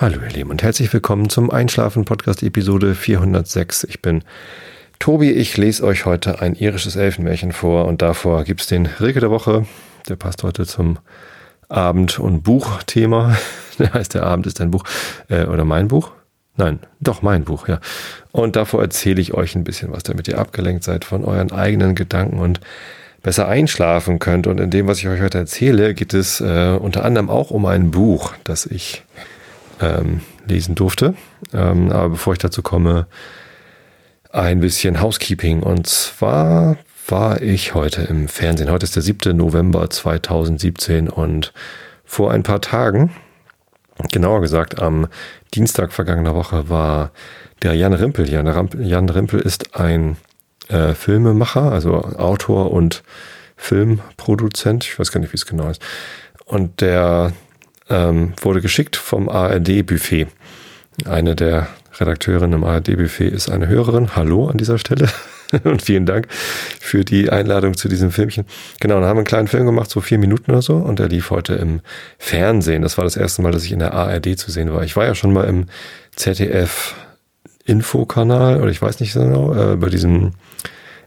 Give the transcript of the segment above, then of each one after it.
Hallo ihr Lieben und herzlich willkommen zum Einschlafen Podcast Episode 406. Ich bin Tobi, ich lese euch heute ein irisches Elfenmärchen vor und davor gibt es den Rilke der Woche. Der passt heute zum Abend- und Buchthema. Der heißt, der Abend ist ein Buch äh, oder mein Buch. Nein, doch mein Buch, ja. Und davor erzähle ich euch ein bisschen was, damit ihr abgelenkt seid von euren eigenen Gedanken und besser einschlafen könnt. Und in dem, was ich euch heute erzähle, geht es äh, unter anderem auch um ein Buch, das ich ähm, lesen durfte. Ähm, aber bevor ich dazu komme, ein bisschen Housekeeping. Und zwar war ich heute im Fernsehen. Heute ist der 7. November 2017 und vor ein paar Tagen, genauer gesagt am Dienstag vergangener Woche, war der Jan Rimpel hier. Jan Rimpel ist ein äh, Filmemacher, also Autor und Filmproduzent. Ich weiß gar nicht, wie es genau ist. Und der ähm, wurde geschickt vom ARD-Buffet. Eine der Redakteurinnen im ARD-Buffet ist eine Hörerin. Hallo an dieser Stelle. und vielen Dank für die Einladung zu diesem Filmchen. Genau, dann haben wir einen kleinen Film gemacht, so vier Minuten oder so, und der lief heute im Fernsehen. Das war das erste Mal, dass ich in der ARD zu sehen war. Ich war ja schon mal im ZDF Infokanal, oder ich weiß nicht genau, äh, bei diesem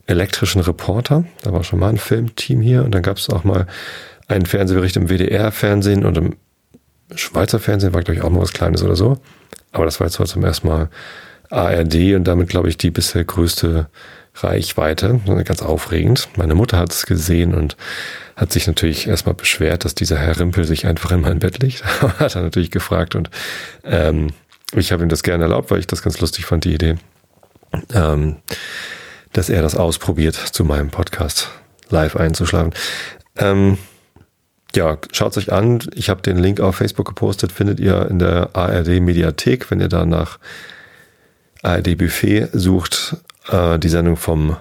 elektrischen Reporter. Da war schon mal ein Filmteam hier und dann gab es auch mal einen Fernsehbericht im WDR-Fernsehen und im Schweizer Fernsehen war, glaube ich, auch mal was Kleines oder so. Aber das war jetzt zum ersten Mal ARD und damit, glaube ich, die bisher größte Reichweite. Ganz aufregend. Meine Mutter hat es gesehen und hat sich natürlich erstmal beschwert, dass dieser Herr Rimpel sich einfach in mein Bett legt. hat er natürlich gefragt und ähm, ich habe ihm das gerne erlaubt, weil ich das ganz lustig fand, die Idee, ähm, dass er das ausprobiert, zu meinem Podcast live einzuschlafen. Ähm, ja, schaut euch an. Ich habe den Link auf Facebook gepostet, findet ihr in der ARD Mediathek, wenn ihr da nach ARD Buffet sucht. Äh, die Sendung vom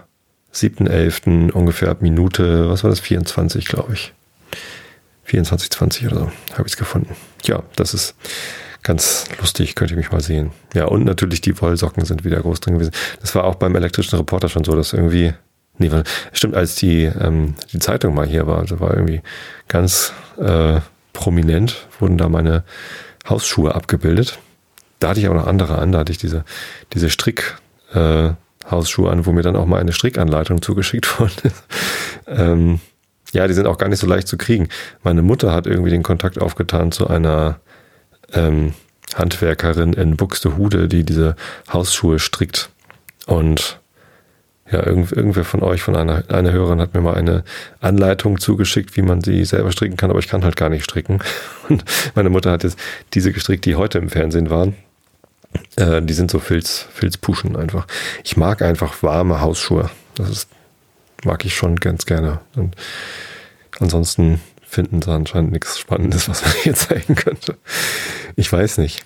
7.11. ungefähr Minute, was war das, 24, glaube ich. 24, 20 oder so, habe ich es gefunden. Ja, das ist ganz lustig, könnt ihr mich mal sehen. Ja, und natürlich die Wollsocken sind wieder groß drin gewesen. Das war auch beim elektrischen Reporter schon so, dass irgendwie Nee, stimmt, als die, ähm, die Zeitung mal hier war, also war irgendwie ganz äh, prominent, wurden da meine Hausschuhe abgebildet. Da hatte ich auch noch andere an, da hatte ich diese, diese Strick, äh, an, wo mir dann auch mal eine Strickanleitung zugeschickt wurde. ähm, ja, die sind auch gar nicht so leicht zu kriegen. Meine Mutter hat irgendwie den Kontakt aufgetan zu einer ähm, Handwerkerin in Buxtehude, die diese Hausschuhe strickt. Und ja, irgend, irgendwer von euch, von einer, einer Hörerin hat mir mal eine Anleitung zugeschickt, wie man sie selber stricken kann, aber ich kann halt gar nicht stricken. Und meine Mutter hat jetzt diese gestrickt, die heute im Fernsehen waren. Äh, die sind so Filz, Filzpuschen einfach. Ich mag einfach warme Hausschuhe. Das ist, mag ich schon ganz gerne. Und ansonsten finden sie anscheinend nichts Spannendes, was man hier zeigen könnte. Ich weiß nicht.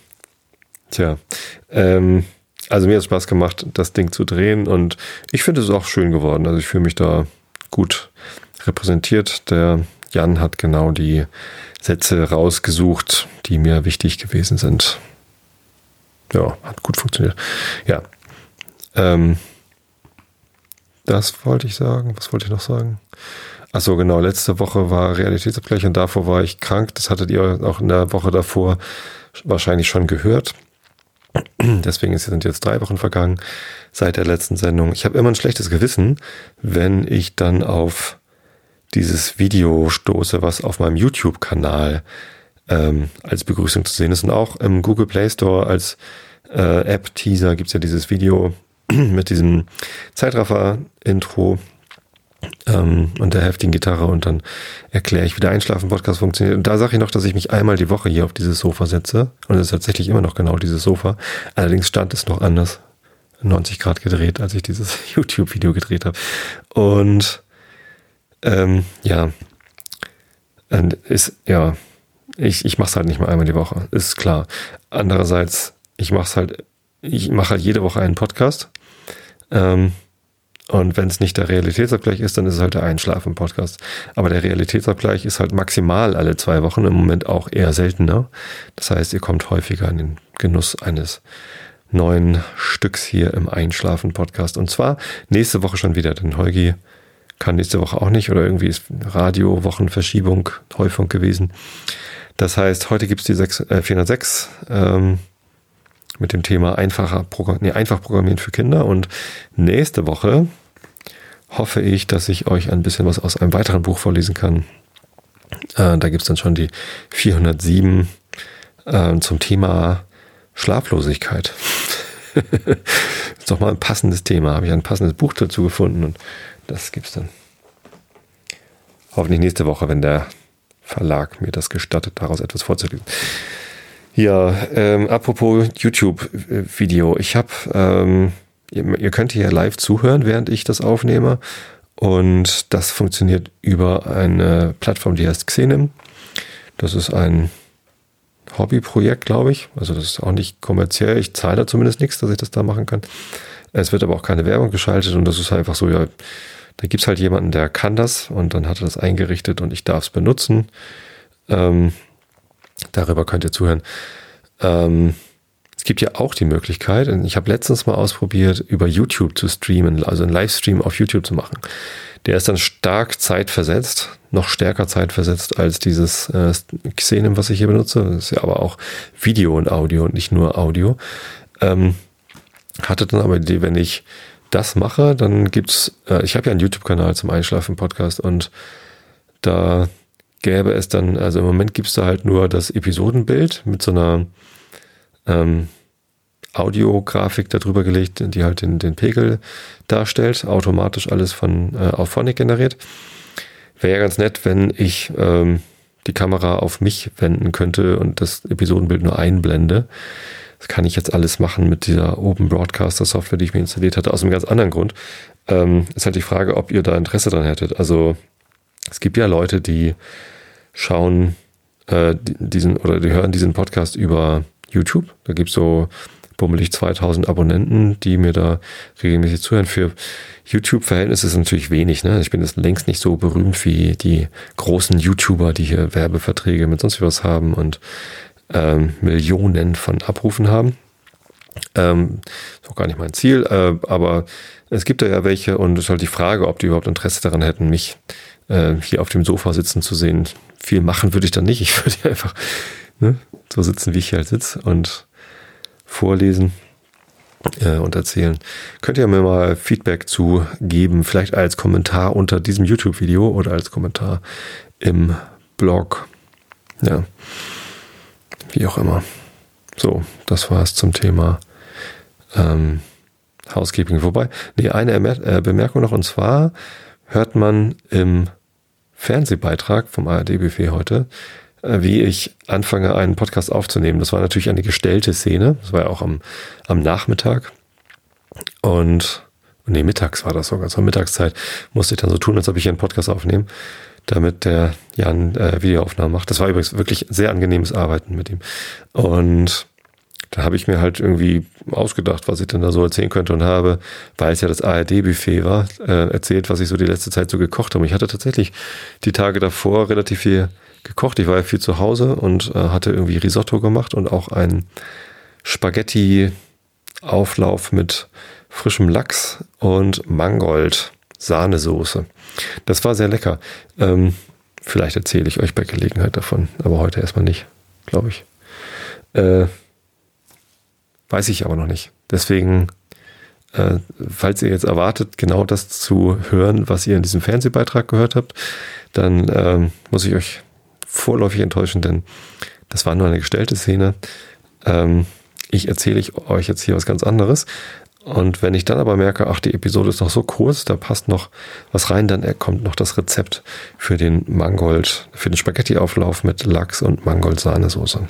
Tja, ähm, also mir hat es Spaß gemacht, das Ding zu drehen und ich finde es auch schön geworden. Also ich fühle mich da gut repräsentiert. Der Jan hat genau die Sätze rausgesucht, die mir wichtig gewesen sind. Ja, hat gut funktioniert. Ja. Ähm, das wollte ich sagen. Was wollte ich noch sagen? Achso, genau. Letzte Woche war Realitätsabgleich und davor war ich krank. Das hattet ihr auch in der Woche davor wahrscheinlich schon gehört. Deswegen sind jetzt drei Wochen vergangen seit der letzten Sendung. Ich habe immer ein schlechtes Gewissen, wenn ich dann auf dieses Video stoße, was auf meinem YouTube-Kanal ähm, als Begrüßung zu sehen ist. Und auch im Google Play Store als äh, App-Teaser gibt es ja dieses Video mit diesem Zeitraffer-Intro ähm, und der heftigen Gitarre und dann erkläre ich, wie der Einschlafen-Podcast funktioniert. Und da sage ich noch, dass ich mich einmal die Woche hier auf dieses Sofa setze. Und es ist tatsächlich immer noch genau dieses Sofa. Allerdings stand es noch anders. 90 Grad gedreht, als ich dieses YouTube-Video gedreht habe. Und ähm, ja, und ist, ja, ich, ich mache es halt nicht mal einmal die Woche, ist klar. Andererseits, ich mache es halt, ich mache halt jede Woche einen Podcast. Ähm, und wenn es nicht der Realitätsabgleich ist, dann ist es halt der Einschlafen-Podcast. Aber der Realitätsabgleich ist halt maximal alle zwei Wochen, im Moment auch eher seltener. Das heißt, ihr kommt häufiger in den Genuss eines neuen Stücks hier im Einschlafen-Podcast. Und zwar nächste Woche schon wieder, denn Holgi kann nächste Woche auch nicht oder irgendwie ist Radio-Wochenverschiebung, Häufung gewesen. Das heißt, heute gibt es die 6, äh, 406 ähm, mit dem Thema einfacher nee, einfach Programmieren für Kinder. Und nächste Woche hoffe ich, dass ich euch ein bisschen was aus einem weiteren Buch vorlesen kann. Äh, da gibt es dann schon die 407 äh, zum Thema Schlaflosigkeit. ist doch mal ein passendes Thema. Habe ich ein passendes Buch dazu gefunden und das gibt es dann hoffentlich nächste Woche, wenn der Verlag mir das gestattet, daraus etwas vorzulesen. Ja, ähm, apropos YouTube-Video. Ich habe, ähm, ihr, ihr könnt hier live zuhören, während ich das aufnehme. Und das funktioniert über eine Plattform, die heißt Xenim. Das ist ein Hobbyprojekt, glaube ich. Also das ist auch nicht kommerziell. Ich zahle da zumindest nichts, dass ich das da machen kann. Es wird aber auch keine Werbung geschaltet und das ist einfach so, ja, da gibt's halt jemanden, der kann das und dann hat er das eingerichtet und ich darf es benutzen. Ähm, darüber könnt ihr zuhören. Ähm, es gibt ja auch die Möglichkeit, ich habe letztens mal ausprobiert, über YouTube zu streamen, also einen Livestream auf YouTube zu machen. Der ist dann stark zeitversetzt, noch stärker zeitversetzt als dieses äh, Xenem, was ich hier benutze. Das ist ja aber auch Video und Audio und nicht nur Audio. Ähm, hatte dann aber die Idee, wenn ich das mache, dann gibt's, äh, ich habe ja einen YouTube-Kanal zum Einschlafen-Podcast und da gäbe es dann, also im Moment gibt's da halt nur das Episodenbild mit so einer ähm, Audiografik darüber gelegt, die halt den, den Pegel darstellt, automatisch alles von äh, Auphonic generiert. Wäre ja ganz nett, wenn ich ähm, die Kamera auf mich wenden könnte und das Episodenbild nur einblende. Das kann ich jetzt alles machen mit dieser Open Broadcaster Software, die ich mir installiert hatte, aus einem ganz anderen Grund. Ähm, ist halt die Frage, ob ihr da Interesse dran hättet. Also es gibt ja Leute, die schauen äh, diesen oder die hören diesen Podcast über YouTube. Da gibt's so bummelig 2000 Abonnenten, die mir da regelmäßig zuhören. Für YouTube-Verhältnisse ist es natürlich wenig. Ne? Ich bin jetzt längst nicht so berühmt wie die großen YouTuber, die hier Werbeverträge mit sonst was haben und ähm, Millionen von Abrufen haben. Ähm, ist auch gar nicht mein Ziel, äh, aber es gibt da ja welche und es ist halt die Frage, ob die überhaupt Interesse daran hätten, mich äh, hier auf dem Sofa sitzen zu sehen. Viel machen würde ich dann nicht. Ich würde einfach ne, so sitzen, wie ich hier halt sitze und vorlesen äh, und erzählen. Könnt ihr mir mal Feedback zu geben, vielleicht als Kommentar unter diesem YouTube-Video oder als Kommentar im Blog. Ja, wie auch immer. So, das war es zum Thema ähm, Housekeeping. Wobei, nee, eine äh, Bemerkung noch, und zwar hört man im Fernsehbeitrag vom ARD-Buffet heute, äh, wie ich anfange, einen Podcast aufzunehmen. Das war natürlich eine gestellte Szene. Das war ja auch am, am Nachmittag. Und, nee, mittags war das sogar. Zur Mittagszeit musste ich dann so tun, als ob ich hier einen Podcast aufnehme, damit der Jan äh, Videoaufnahmen macht. Das war übrigens wirklich sehr angenehmes Arbeiten mit ihm. Und da habe ich mir halt irgendwie ausgedacht, was ich denn da so erzählen könnte und habe, weil es ja das ARD-Buffet war, äh, erzählt, was ich so die letzte Zeit so gekocht habe. Ich hatte tatsächlich die Tage davor relativ viel gekocht. Ich war ja viel zu Hause und äh, hatte irgendwie Risotto gemacht und auch einen Spaghetti-Auflauf mit frischem Lachs und Mangold Sahnesoße. Das war sehr lecker. Ähm, vielleicht erzähle ich euch bei Gelegenheit davon, aber heute erstmal nicht, glaube ich. Äh, weiß ich aber noch nicht. Deswegen, äh, falls ihr jetzt erwartet, genau das zu hören, was ihr in diesem Fernsehbeitrag gehört habt, dann ähm, muss ich euch vorläufig enttäuschen, denn das war nur eine gestellte Szene. Ähm, ich erzähle euch jetzt hier was ganz anderes. Und wenn ich dann aber merke, ach, die Episode ist noch so kurz, da passt noch was rein, dann kommt noch das Rezept für den Mangold, für den Spaghetti-Auflauf mit Lachs und Mangold-Sahnesoße.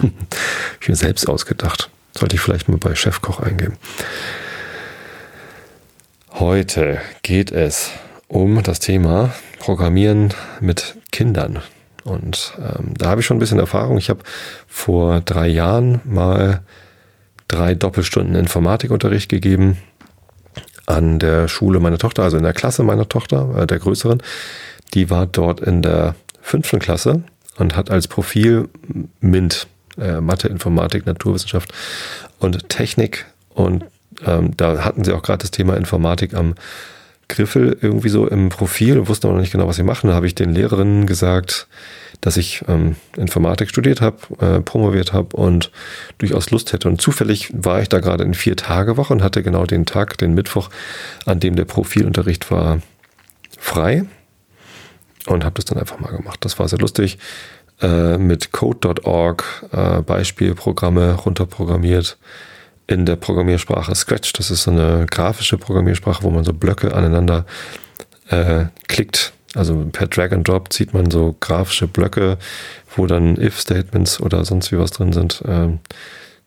ich mir selbst ausgedacht. Sollte ich vielleicht mal bei Chefkoch eingeben. Heute geht es um das Thema Programmieren mit Kindern. Und ähm, da habe ich schon ein bisschen Erfahrung. Ich habe vor drei Jahren mal drei Doppelstunden Informatikunterricht gegeben an der Schule meiner Tochter, also in der Klasse meiner Tochter, äh, der größeren. Die war dort in der fünften Klasse und hat als Profil MINT, äh, Mathe, Informatik, Naturwissenschaft und Technik. Und ähm, da hatten sie auch gerade das Thema Informatik am Griffel irgendwie so im Profil und wussten aber noch nicht genau, was sie machen. Da habe ich den Lehrerinnen gesagt, dass ich ähm, Informatik studiert habe, äh, promoviert habe und durchaus Lust hätte. Und zufällig war ich da gerade in vier Tage Woche und hatte genau den Tag, den Mittwoch, an dem der Profilunterricht war, frei und habe das dann einfach mal gemacht. Das war sehr lustig. Äh, mit Code.org äh, Beispielprogramme runterprogrammiert in der Programmiersprache Scratch. Das ist so eine grafische Programmiersprache, wo man so Blöcke aneinander äh, klickt. Also per Drag and Drop zieht man so grafische Blöcke, wo dann If-Statements oder sonst wie was drin sind, äh,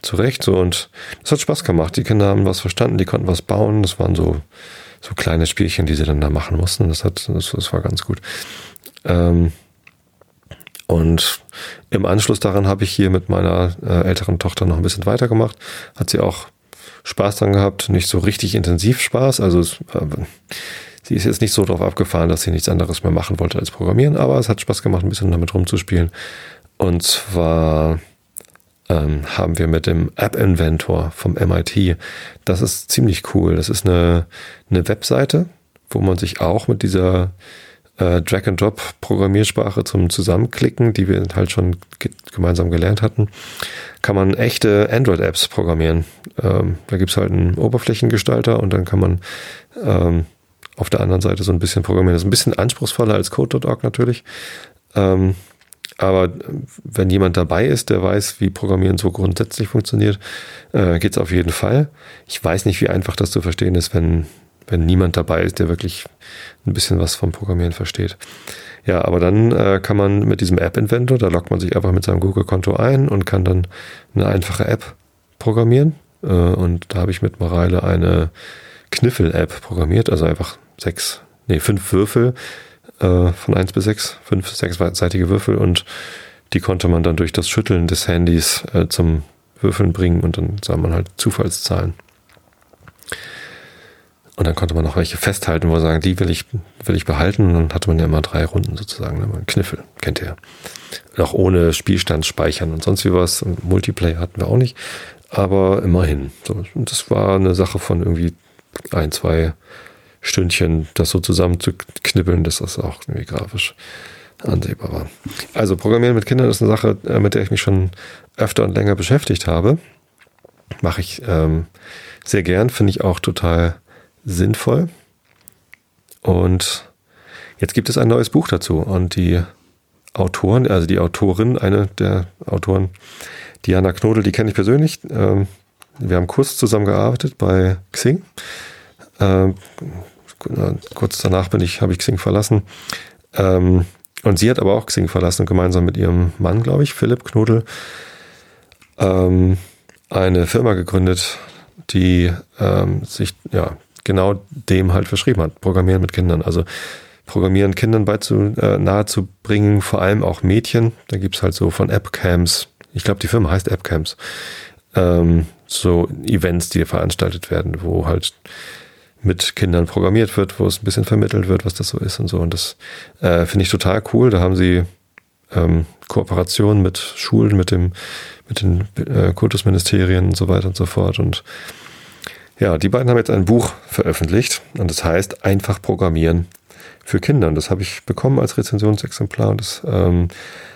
zurecht. So und das hat Spaß gemacht. Die Kinder haben was verstanden, die konnten was bauen. Das waren so so kleine Spielchen, die sie dann da machen mussten. Das hat das, das war ganz gut. Ähm, und im Anschluss daran habe ich hier mit meiner äh, älteren Tochter noch ein bisschen weitergemacht. Hat sie auch Spaß dran gehabt, nicht so richtig intensiv Spaß. Also es, äh, sie ist jetzt nicht so darauf abgefahren, dass sie nichts anderes mehr machen wollte als programmieren, aber es hat Spaß gemacht, ein bisschen damit rumzuspielen. Und zwar ähm, haben wir mit dem App Inventor vom MIT, das ist ziemlich cool. Das ist eine, eine Webseite, wo man sich auch mit dieser äh, Drag-and-Drop-Programmiersprache zum Zusammenklicken, die wir halt schon gemeinsam gelernt hatten, kann man echte Android-Apps programmieren. Ähm, da gibt's halt einen Oberflächengestalter und dann kann man ähm, auf der anderen Seite so ein bisschen programmieren. Das ist ein bisschen anspruchsvoller als Code.org natürlich. Ähm, aber wenn jemand dabei ist, der weiß, wie Programmieren so grundsätzlich funktioniert, äh, geht's auf jeden Fall. Ich weiß nicht, wie einfach das zu verstehen ist, wenn wenn niemand dabei ist, der wirklich ein bisschen was vom Programmieren versteht. Ja, aber dann äh, kann man mit diesem App-Inventor, da loggt man sich einfach mit seinem Google-Konto ein und kann dann eine einfache App programmieren. Äh, und da habe ich mit Mareile eine Kniffel-App programmiert, also einfach sechs, nee, fünf Würfel äh, von eins bis sechs, fünf sechsseitige Würfel und die konnte man dann durch das Schütteln des Handys äh, zum Würfeln bringen und dann sah man halt Zufallszahlen. Und dann konnte man noch welche festhalten, wo man sagen, die will ich, will ich behalten. Und dann hatte man ja immer drei Runden sozusagen, ne? ein Kniffel, kennt ihr. Auch ohne Spielstand speichern und sonst wie was. Und Multiplayer hatten wir auch nicht. Aber immerhin. So, das war eine Sache von irgendwie ein, zwei Stündchen, das so zusammen zu knibbeln, dass das auch irgendwie grafisch ansehbar war. Also Programmieren mit Kindern ist eine Sache, äh, mit der ich mich schon öfter und länger beschäftigt habe. Mache ich ähm, sehr gern, finde ich auch total sinnvoll. Und jetzt gibt es ein neues Buch dazu und die Autoren, also die Autorin, eine der Autoren, Diana Knodel, die kenne ich persönlich. Ähm, wir haben kurz zusammengearbeitet bei Xing. Ähm, kurz danach bin ich, habe ich Xing verlassen. Ähm, und sie hat aber auch Xing verlassen, gemeinsam mit ihrem Mann, glaube ich, Philipp Knodel, eine Firma gegründet, die sich ja genau dem halt verschrieben hat. Programmieren mit Kindern. Also Programmieren Kindern beizu, äh, nahezubringen, vor allem auch Mädchen. Da gibt's halt so von Appcams, ich glaube, die Firma heißt Appcams, ähm, so Events, die veranstaltet werden, wo halt mit Kindern programmiert wird, wo es ein bisschen vermittelt wird, was das so ist und so. Und das äh, finde ich total cool. Da haben sie ähm, Kooperationen mit Schulen, mit dem, mit den äh, Kultusministerien und so weiter und so fort. Und ja, die beiden haben jetzt ein Buch veröffentlicht und das heißt Einfach Programmieren für Kinder. Und das habe ich bekommen als Rezensionsexemplar und das ähm,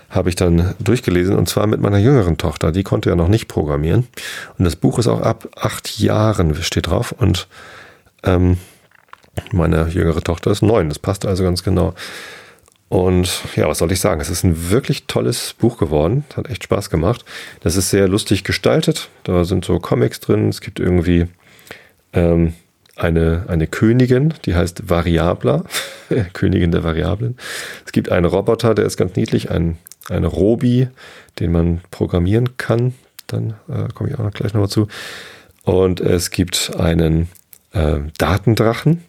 habe ich dann durchgelesen und zwar mit meiner jüngeren Tochter. Die konnte ja noch nicht programmieren. Und das Buch ist auch ab acht Jahren, steht drauf. Und ähm, meine jüngere Tochter ist neun. Das passt also ganz genau. Und ja, was soll ich sagen? Es ist ein wirklich tolles Buch geworden. Hat echt Spaß gemacht. Das ist sehr lustig gestaltet. Da sind so Comics drin. Es gibt irgendwie ähm, eine, eine Königin, die heißt Variabla, Königin der Variablen. Es gibt einen Roboter, der ist ganz niedlich, ein, ein Robi, den man programmieren kann. Dann äh, komme ich auch noch gleich nochmal zu. Und es gibt einen äh, Datendrachen,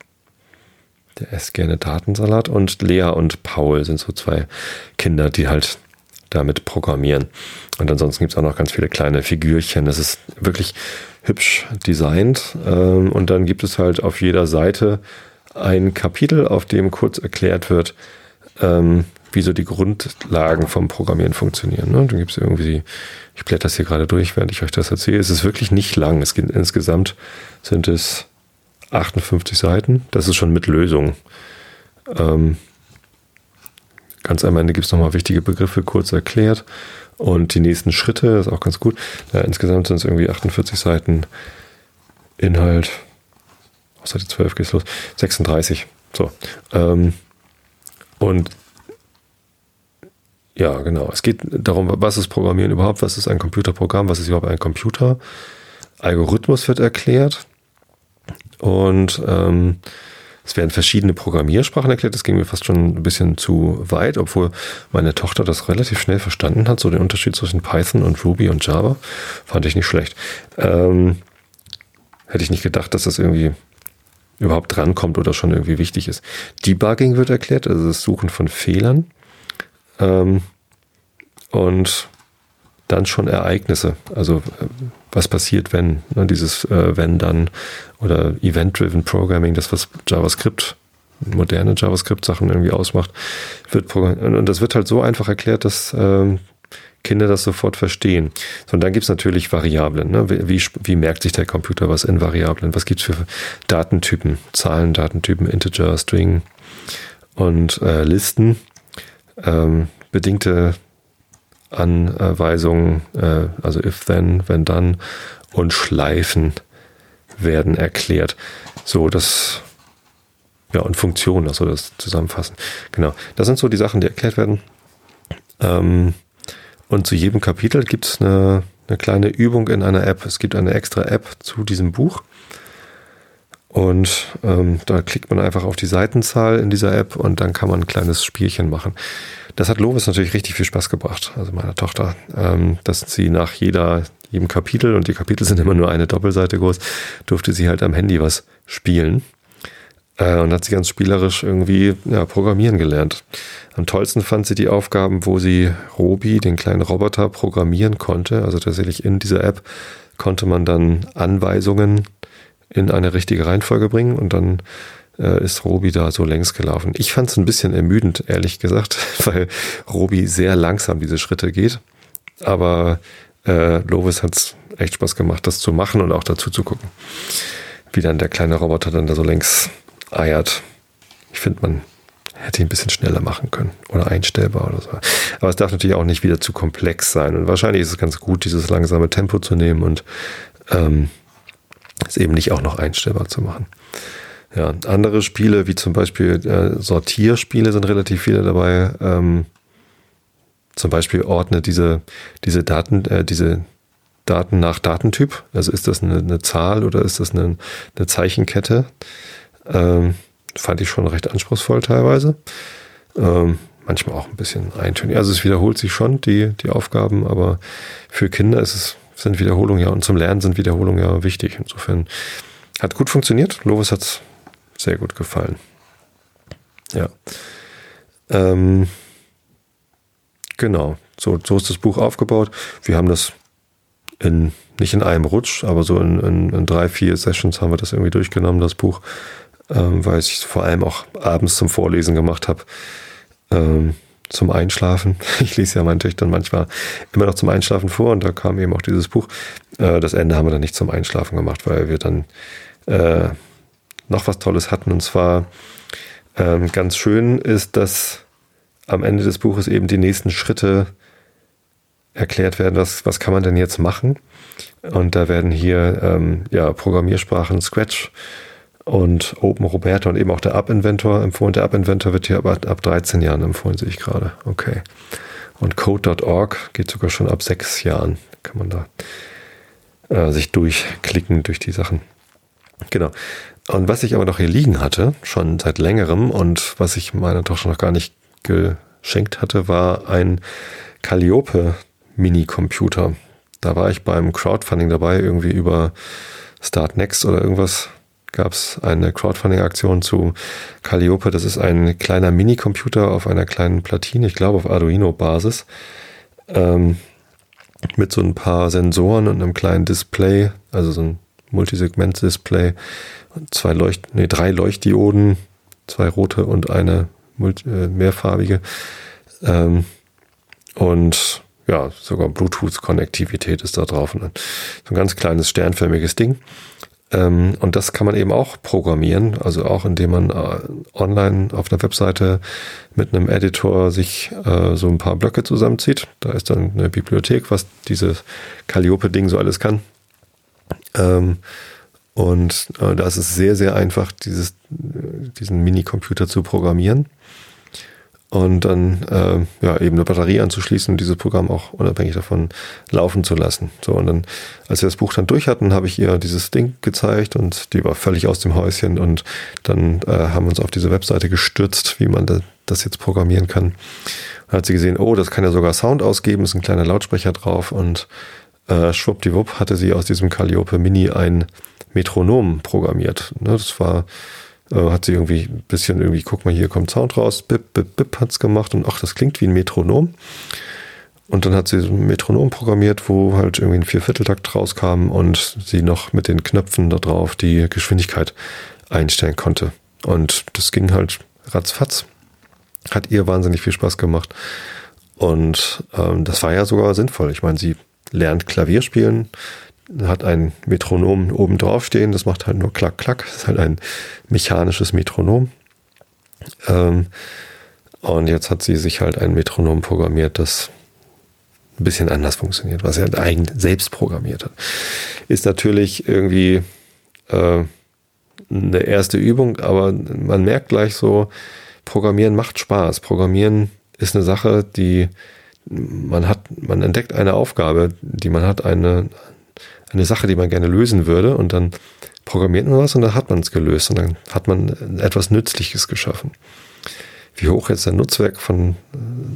der isst gerne Datensalat. Und Lea und Paul sind so zwei Kinder, die halt damit programmieren. Und ansonsten gibt es auch noch ganz viele kleine Figürchen. Das ist wirklich hübsch designt. Ähm, und dann gibt es halt auf jeder Seite ein Kapitel, auf dem kurz erklärt wird, ähm, wie so die Grundlagen vom Programmieren funktionieren. Ne? Dann gibt es irgendwie, ich blätter das hier gerade durch, während ich euch das erzähle. Es ist wirklich nicht lang. Es geht insgesamt sind es 58 Seiten. Das ist schon mit Lösung. Ähm, ganz am Ende gibt es nochmal wichtige Begriffe kurz erklärt. Und die nächsten Schritte ist auch ganz gut. Ja, insgesamt sind es irgendwie 48 Seiten Inhalt. Auf Seite 12 geht es los. 36. So. Ähm, und ja, genau. Es geht darum, was ist Programmieren überhaupt? Was ist ein Computerprogramm? Was ist überhaupt ein Computer? Algorithmus wird erklärt. Und ähm, es werden verschiedene Programmiersprachen erklärt. Das ging mir fast schon ein bisschen zu weit, obwohl meine Tochter das relativ schnell verstanden hat. So den Unterschied zwischen Python und Ruby und Java fand ich nicht schlecht. Ähm, hätte ich nicht gedacht, dass das irgendwie überhaupt drankommt oder schon irgendwie wichtig ist. Debugging wird erklärt, also das Suchen von Fehlern. Ähm, und dann schon Ereignisse. Also äh, was passiert, wenn ne, dieses äh, wenn dann oder Event-driven Programming, das was JavaScript moderne JavaScript-Sachen irgendwie ausmacht, wird und das wird halt so einfach erklärt, dass ähm, Kinder das sofort verstehen. Und dann gibt's natürlich Variablen. Ne? Wie, wie merkt sich der Computer was in Variablen? Was gibt's für Datentypen? Zahlen, Datentypen, Integer, String und äh, Listen. Ähm, bedingte Anweisungen, äh, also if then, wenn dann und Schleifen werden erklärt. So, das ja, und Funktionen, also das zusammenfassen. Genau. Das sind so die Sachen, die erklärt werden. Ähm, und zu jedem Kapitel gibt es eine, eine kleine Übung in einer App. Es gibt eine extra App zu diesem Buch. Und ähm, da klickt man einfach auf die Seitenzahl in dieser App und dann kann man ein kleines Spielchen machen. Das hat Lovis natürlich richtig viel Spaß gebracht, also meiner Tochter, ähm, dass sie nach jeder, jedem Kapitel, und die Kapitel sind immer nur eine Doppelseite groß, durfte sie halt am Handy was spielen. Äh, und hat sie ganz spielerisch irgendwie ja, programmieren gelernt. Am tollsten fand sie die Aufgaben, wo sie Robi, den kleinen Roboter, programmieren konnte. Also tatsächlich in dieser App konnte man dann Anweisungen in eine richtige Reihenfolge bringen und dann äh, ist Robi da so längs gelaufen. Ich fand es ein bisschen ermüdend, ehrlich gesagt, weil Robi sehr langsam diese Schritte geht. Aber äh, Lovis hat es echt Spaß gemacht, das zu machen und auch dazu zu gucken, wie dann der kleine Roboter dann da so längs eiert. Ich finde, man hätte ihn ein bisschen schneller machen können oder einstellbar oder so. Aber es darf natürlich auch nicht wieder zu komplex sein. Und wahrscheinlich ist es ganz gut, dieses langsame Tempo zu nehmen und ähm, es eben nicht auch noch einstellbar zu machen. Ja, andere Spiele, wie zum Beispiel äh, Sortierspiele, sind relativ viele dabei. Ähm, zum Beispiel ordne diese, diese Daten, äh, diese Daten nach Datentyp. Also ist das eine, eine Zahl oder ist das eine, eine Zeichenkette? Ähm, fand ich schon recht anspruchsvoll teilweise. Ähm, manchmal auch ein bisschen eintönig. Also es wiederholt sich schon, die, die Aufgaben, aber für Kinder ist es, sind Wiederholungen ja und zum Lernen sind Wiederholungen ja wichtig. Insofern hat gut funktioniert. Lovis hat es sehr gut gefallen. Ja. Ähm, genau. So, so ist das Buch aufgebaut. Wir haben das in, nicht in einem Rutsch, aber so in, in, in drei, vier Sessions haben wir das irgendwie durchgenommen, das Buch ähm, weil ich es vor allem auch abends zum Vorlesen gemacht habe. Ähm, zum Einschlafen. Ich lese ja meinen Töchtern manchmal immer noch zum Einschlafen vor und da kam eben auch dieses Buch. Äh, das Ende haben wir dann nicht zum Einschlafen gemacht, weil wir dann äh, noch was Tolles hatten. Und zwar ähm, ganz schön ist, dass am Ende des Buches eben die nächsten Schritte erklärt werden, was, was kann man denn jetzt machen. Und da werden hier ähm, ja, Programmiersprachen, Scratch, und Open Roberta und eben auch der App-Inventor empfohlen. Der App-Inventor wird hier aber ab 13 Jahren empfohlen, sehe ich gerade. Okay. Und Code.org geht sogar schon ab sechs Jahren. Kann man da äh, sich durchklicken durch die Sachen. Genau. Und was ich aber noch hier liegen hatte, schon seit längerem und was ich meiner Tochter noch gar nicht geschenkt hatte, war ein Calliope Mini-Computer. Da war ich beim Crowdfunding dabei, irgendwie über Start Next oder irgendwas gab es eine Crowdfunding-Aktion zu Calliope. Das ist ein kleiner Minicomputer auf einer kleinen Platine, ich glaube auf Arduino-Basis, ähm, mit so ein paar Sensoren und einem kleinen Display, also so ein Multisegment-Display, zwei Leucht, nee, drei Leuchtdioden, zwei rote und eine äh, mehrfarbige. Ähm, und ja, sogar Bluetooth-Konnektivität ist da drauf. So ein ganz kleines sternförmiges Ding. Ähm, und das kann man eben auch programmieren, also auch indem man äh, online auf einer Webseite mit einem Editor sich äh, so ein paar Blöcke zusammenzieht. Da ist dann eine Bibliothek, was dieses Calliope-Ding so alles kann. Ähm, und äh, da ist es sehr, sehr einfach, dieses, diesen Minicomputer zu programmieren und dann äh, ja eben eine Batterie anzuschließen und dieses Programm auch unabhängig davon laufen zu lassen. So und dann, als wir das Buch dann durch hatten, habe ich ihr dieses Ding gezeigt und die war völlig aus dem Häuschen und dann äh, haben wir uns auf diese Webseite gestürzt, wie man da, das jetzt programmieren kann. Dann hat sie gesehen, oh, das kann ja sogar Sound ausgeben, ist ein kleiner Lautsprecher drauf und äh, schwuppdiwupp hatte sie aus diesem Calliope Mini ein Metronom programmiert. Ne, das war äh, hat sie irgendwie ein bisschen irgendwie, guck mal, hier kommt Sound raus, bip, bip, bip hat's gemacht und ach, das klingt wie ein Metronom. Und dann hat sie ein Metronom programmiert, wo halt irgendwie ein Viervierteltakt rauskam und sie noch mit den Knöpfen da drauf die Geschwindigkeit einstellen konnte. Und das ging halt ratzfatz. Hat ihr wahnsinnig viel Spaß gemacht. Und ähm, das war ja sogar sinnvoll. Ich meine, sie lernt Klavier spielen, hat ein Metronom oben drauf stehen, das macht halt nur klack, klack. Das ist halt ein mechanisches Metronom. Ähm, und jetzt hat sie sich halt ein Metronom programmiert, das ein bisschen anders funktioniert, was er eigentlich selbst programmiert hat. Ist natürlich irgendwie äh, eine erste Übung, aber man merkt gleich so, Programmieren macht Spaß. Programmieren ist eine Sache, die man hat, man entdeckt eine Aufgabe, die man hat, eine, eine Sache, die man gerne lösen würde und dann programmiert man was und dann hat man es gelöst und dann hat man etwas Nützliches geschaffen. Wie hoch jetzt der Nutzwerk von,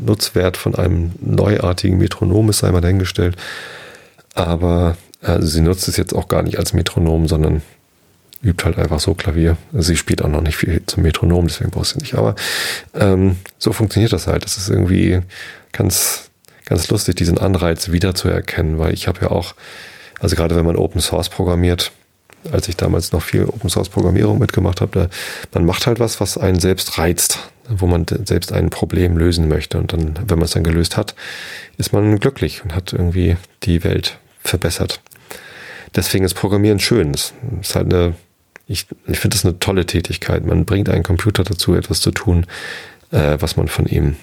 Nutzwert von einem neuartigen Metronom ist, sei mal dahingestellt. Aber also sie nutzt es jetzt auch gar nicht als Metronom, sondern übt halt einfach so Klavier. Sie spielt auch noch nicht viel zum Metronom, deswegen brauchst du nicht. Aber ähm, so funktioniert das halt. Das ist irgendwie ganz, ganz lustig, diesen Anreiz wiederzuerkennen, weil ich habe ja auch also gerade wenn man Open Source programmiert, als ich damals noch viel Open Source Programmierung mitgemacht habe, da, man macht halt was, was einen selbst reizt, wo man selbst ein Problem lösen möchte. Und dann, wenn man es dann gelöst hat, ist man glücklich und hat irgendwie die Welt verbessert. Deswegen ist Programmieren schön. Es ist halt eine, ich, ich finde das eine tolle Tätigkeit. Man bringt einen Computer dazu, etwas zu tun, äh, was man von ihm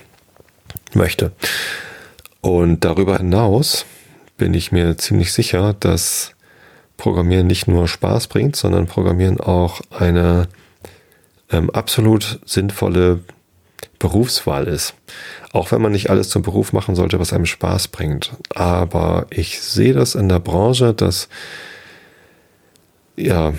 möchte. Und darüber hinaus bin ich mir ziemlich sicher, dass Programmieren nicht nur Spaß bringt, sondern Programmieren auch eine ähm, absolut sinnvolle Berufswahl ist. Auch wenn man nicht alles zum Beruf machen sollte, was einem Spaß bringt. Aber ich sehe das in der Branche, dass ja,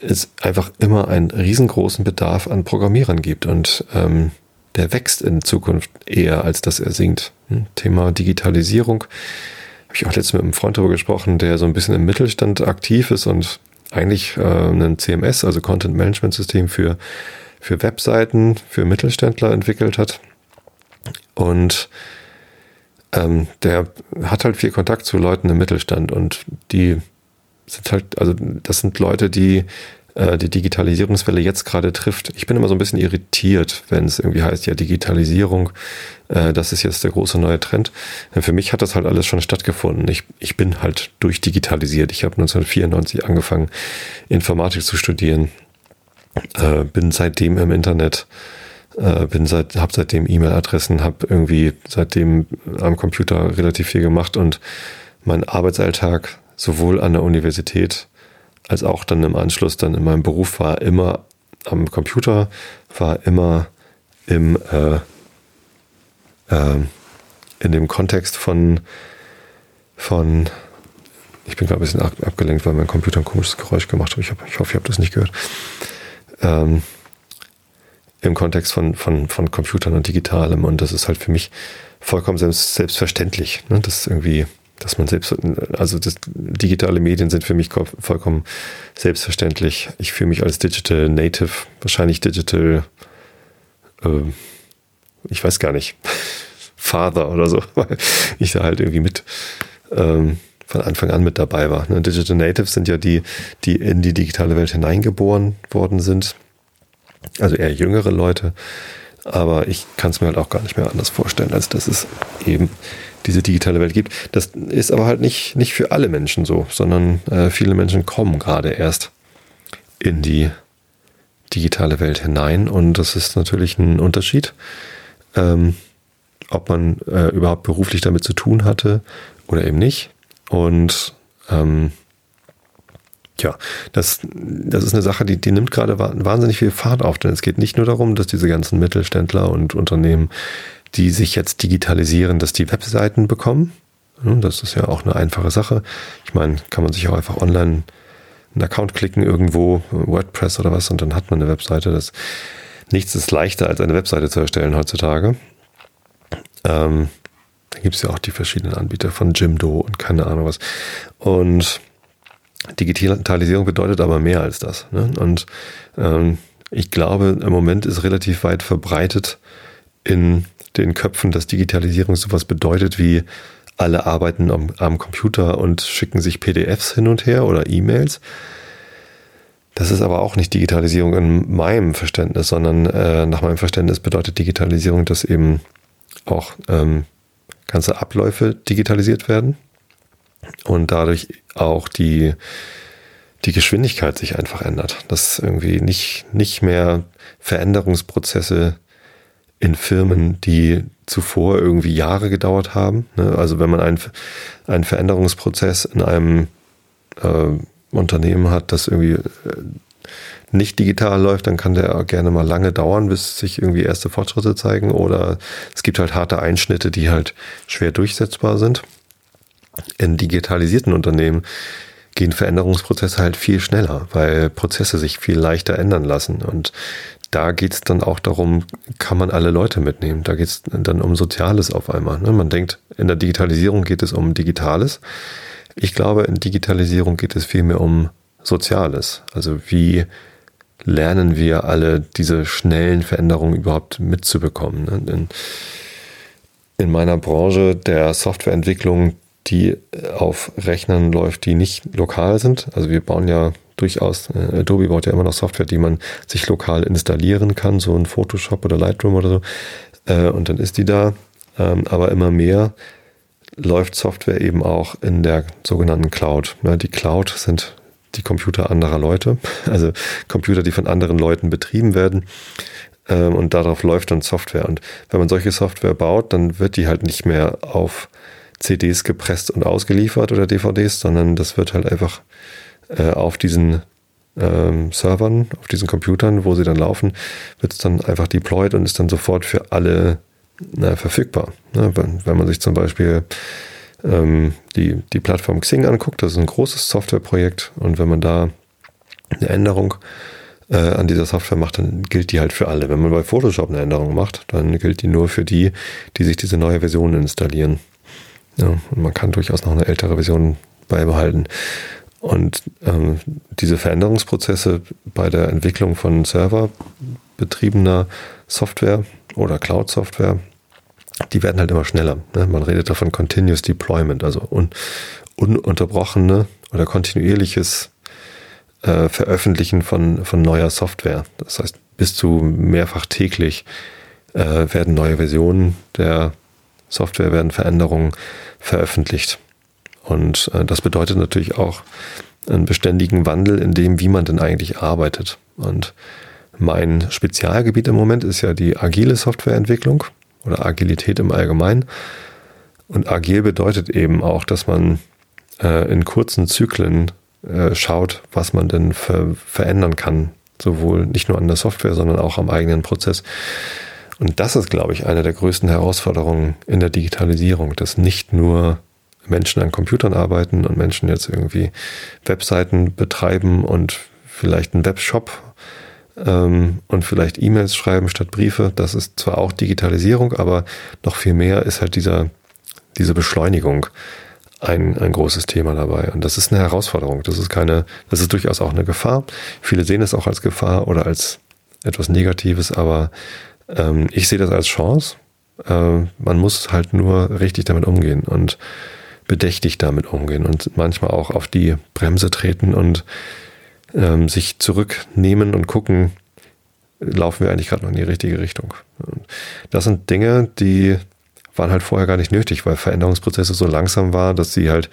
es einfach immer einen riesengroßen Bedarf an Programmierern gibt und ähm, der wächst in Zukunft eher, als dass er sinkt. Hm? Thema Digitalisierung habe ich auch letztens mit einem Freund darüber gesprochen, der so ein bisschen im Mittelstand aktiv ist und eigentlich äh, ein CMS, also Content Management System für, für Webseiten, für Mittelständler entwickelt hat. Und ähm, der hat halt viel Kontakt zu Leuten im Mittelstand und die sind halt, also das sind Leute, die äh, die Digitalisierungswelle jetzt gerade trifft. Ich bin immer so ein bisschen irritiert, wenn es irgendwie heißt, ja, Digitalisierung, äh, das ist jetzt der große neue Trend. Für mich hat das halt alles schon stattgefunden. Ich, ich bin halt durchdigitalisiert. Ich habe 1994 angefangen, Informatik zu studieren, äh, bin seitdem im Internet äh, bin seit, habe seitdem E-Mail-Adressen, habe irgendwie seitdem am Computer relativ viel gemacht und mein Arbeitsalltag sowohl an der Universität als auch dann im Anschluss dann in meinem Beruf war immer am Computer, war immer im äh, äh, in dem Kontext von von ich bin gerade ein bisschen ab, abgelenkt, weil mein Computer ein komisches Geräusch gemacht hat. Ich, hab, ich hoffe, ihr habt das nicht gehört. Ähm, Im Kontext von, von, von Computern und Digitalem. Und das ist halt für mich vollkommen selbst, selbstverständlich. Ne? Das ist irgendwie dass man selbst, also das, digitale Medien sind für mich vollkommen selbstverständlich. Ich fühle mich als Digital Native, wahrscheinlich Digital, äh, ich weiß gar nicht, Father oder so, weil ich da halt irgendwie mit ähm, von Anfang an mit dabei war. Ne? Digital Natives sind ja die, die in die digitale Welt hineingeboren worden sind. Also eher jüngere Leute. Aber ich kann es mir halt auch gar nicht mehr anders vorstellen, als dass es eben diese digitale Welt gibt. Das ist aber halt nicht, nicht für alle Menschen so, sondern äh, viele Menschen kommen gerade erst in die digitale Welt hinein. Und das ist natürlich ein Unterschied, ähm, ob man äh, überhaupt beruflich damit zu tun hatte oder eben nicht. Und ähm, ja, das, das ist eine Sache, die, die nimmt gerade wahnsinnig viel Fahrt auf, denn es geht nicht nur darum, dass diese ganzen Mittelständler und Unternehmen, die sich jetzt digitalisieren, dass die Webseiten bekommen. Das ist ja auch eine einfache Sache. Ich meine, kann man sich auch einfach online einen Account klicken irgendwo, WordPress oder was, und dann hat man eine Webseite. Das, nichts ist leichter, als eine Webseite zu erstellen heutzutage. Ähm, da gibt es ja auch die verschiedenen Anbieter von Jimdo und keine Ahnung was. Und Digitalisierung bedeutet aber mehr als das. Ne? Und ähm, ich glaube, im Moment ist relativ weit verbreitet in den Köpfen, dass Digitalisierung sowas bedeutet wie alle arbeiten am, am Computer und schicken sich PDFs hin und her oder E-Mails. Das ist aber auch nicht Digitalisierung in meinem Verständnis, sondern äh, nach meinem Verständnis bedeutet Digitalisierung, dass eben auch ähm, ganze Abläufe digitalisiert werden und dadurch auch die, die Geschwindigkeit sich einfach ändert. Dass irgendwie nicht, nicht mehr Veränderungsprozesse in Firmen, die zuvor irgendwie Jahre gedauert haben. Ne? Also wenn man einen, einen Veränderungsprozess in einem äh, Unternehmen hat, das irgendwie äh, nicht digital läuft, dann kann der gerne mal lange dauern, bis sich irgendwie erste Fortschritte zeigen. Oder es gibt halt harte Einschnitte, die halt schwer durchsetzbar sind. In digitalisierten Unternehmen gehen Veränderungsprozesse halt viel schneller, weil Prozesse sich viel leichter ändern lassen. Und da geht es dann auch darum, kann man alle Leute mitnehmen. Da geht es dann um Soziales auf einmal. Ne? Man denkt, in der Digitalisierung geht es um Digitales. Ich glaube, in Digitalisierung geht es vielmehr um Soziales. Also wie lernen wir alle diese schnellen Veränderungen überhaupt mitzubekommen. Ne? In, in meiner Branche der Softwareentwicklung, die auf Rechnern läuft, die nicht lokal sind. Also wir bauen ja durchaus, äh, Adobe baut ja immer noch Software, die man sich lokal installieren kann, so ein Photoshop oder Lightroom oder so. Äh, und dann ist die da. Ähm, aber immer mehr läuft Software eben auch in der sogenannten Cloud. Ja, die Cloud sind die Computer anderer Leute, also Computer, die von anderen Leuten betrieben werden. Ähm, und darauf läuft dann Software. Und wenn man solche Software baut, dann wird die halt nicht mehr auf CDs gepresst und ausgeliefert oder DVDs, sondern das wird halt einfach äh, auf diesen ähm, Servern, auf diesen Computern, wo sie dann laufen, wird es dann einfach deployed und ist dann sofort für alle na, verfügbar. Ne? Wenn, wenn, man sich zum Beispiel ähm, die, die Plattform Xing anguckt, das ist ein großes Softwareprojekt und wenn man da eine Änderung äh, an dieser Software macht, dann gilt die halt für alle. Wenn man bei Photoshop eine Änderung macht, dann gilt die nur für die, die sich diese neue Version installieren. Ja, und man kann durchaus noch eine ältere Version beibehalten. Und ähm, diese Veränderungsprozesse bei der Entwicklung von serverbetriebener Software oder Cloud-Software, die werden halt immer schneller. Ne? Man redet davon Continuous Deployment, also un ununterbrochene oder kontinuierliches äh, Veröffentlichen von, von neuer Software. Das heißt, bis zu mehrfach täglich äh, werden neue Versionen der Software, werden Veränderungen veröffentlicht. Und äh, das bedeutet natürlich auch einen beständigen Wandel in dem, wie man denn eigentlich arbeitet. Und mein Spezialgebiet im Moment ist ja die agile Softwareentwicklung oder Agilität im Allgemeinen. Und agil bedeutet eben auch, dass man äh, in kurzen Zyklen äh, schaut, was man denn ver verändern kann. Sowohl nicht nur an der Software, sondern auch am eigenen Prozess. Und das ist, glaube ich, eine der größten Herausforderungen in der Digitalisierung, dass nicht nur Menschen an Computern arbeiten und Menschen jetzt irgendwie Webseiten betreiben und vielleicht einen Webshop ähm, und vielleicht E-Mails schreiben statt Briefe. Das ist zwar auch Digitalisierung, aber noch viel mehr ist halt dieser, diese Beschleunigung ein, ein großes Thema dabei. Und das ist eine Herausforderung. Das ist keine, das ist durchaus auch eine Gefahr. Viele sehen es auch als Gefahr oder als etwas Negatives, aber ähm, ich sehe das als Chance. Äh, man muss halt nur richtig damit umgehen und bedächtig damit umgehen und manchmal auch auf die Bremse treten und ähm, sich zurücknehmen und gucken, laufen wir eigentlich gerade noch in die richtige Richtung. Das sind Dinge, die waren halt vorher gar nicht nötig, weil Veränderungsprozesse so langsam waren, dass sie halt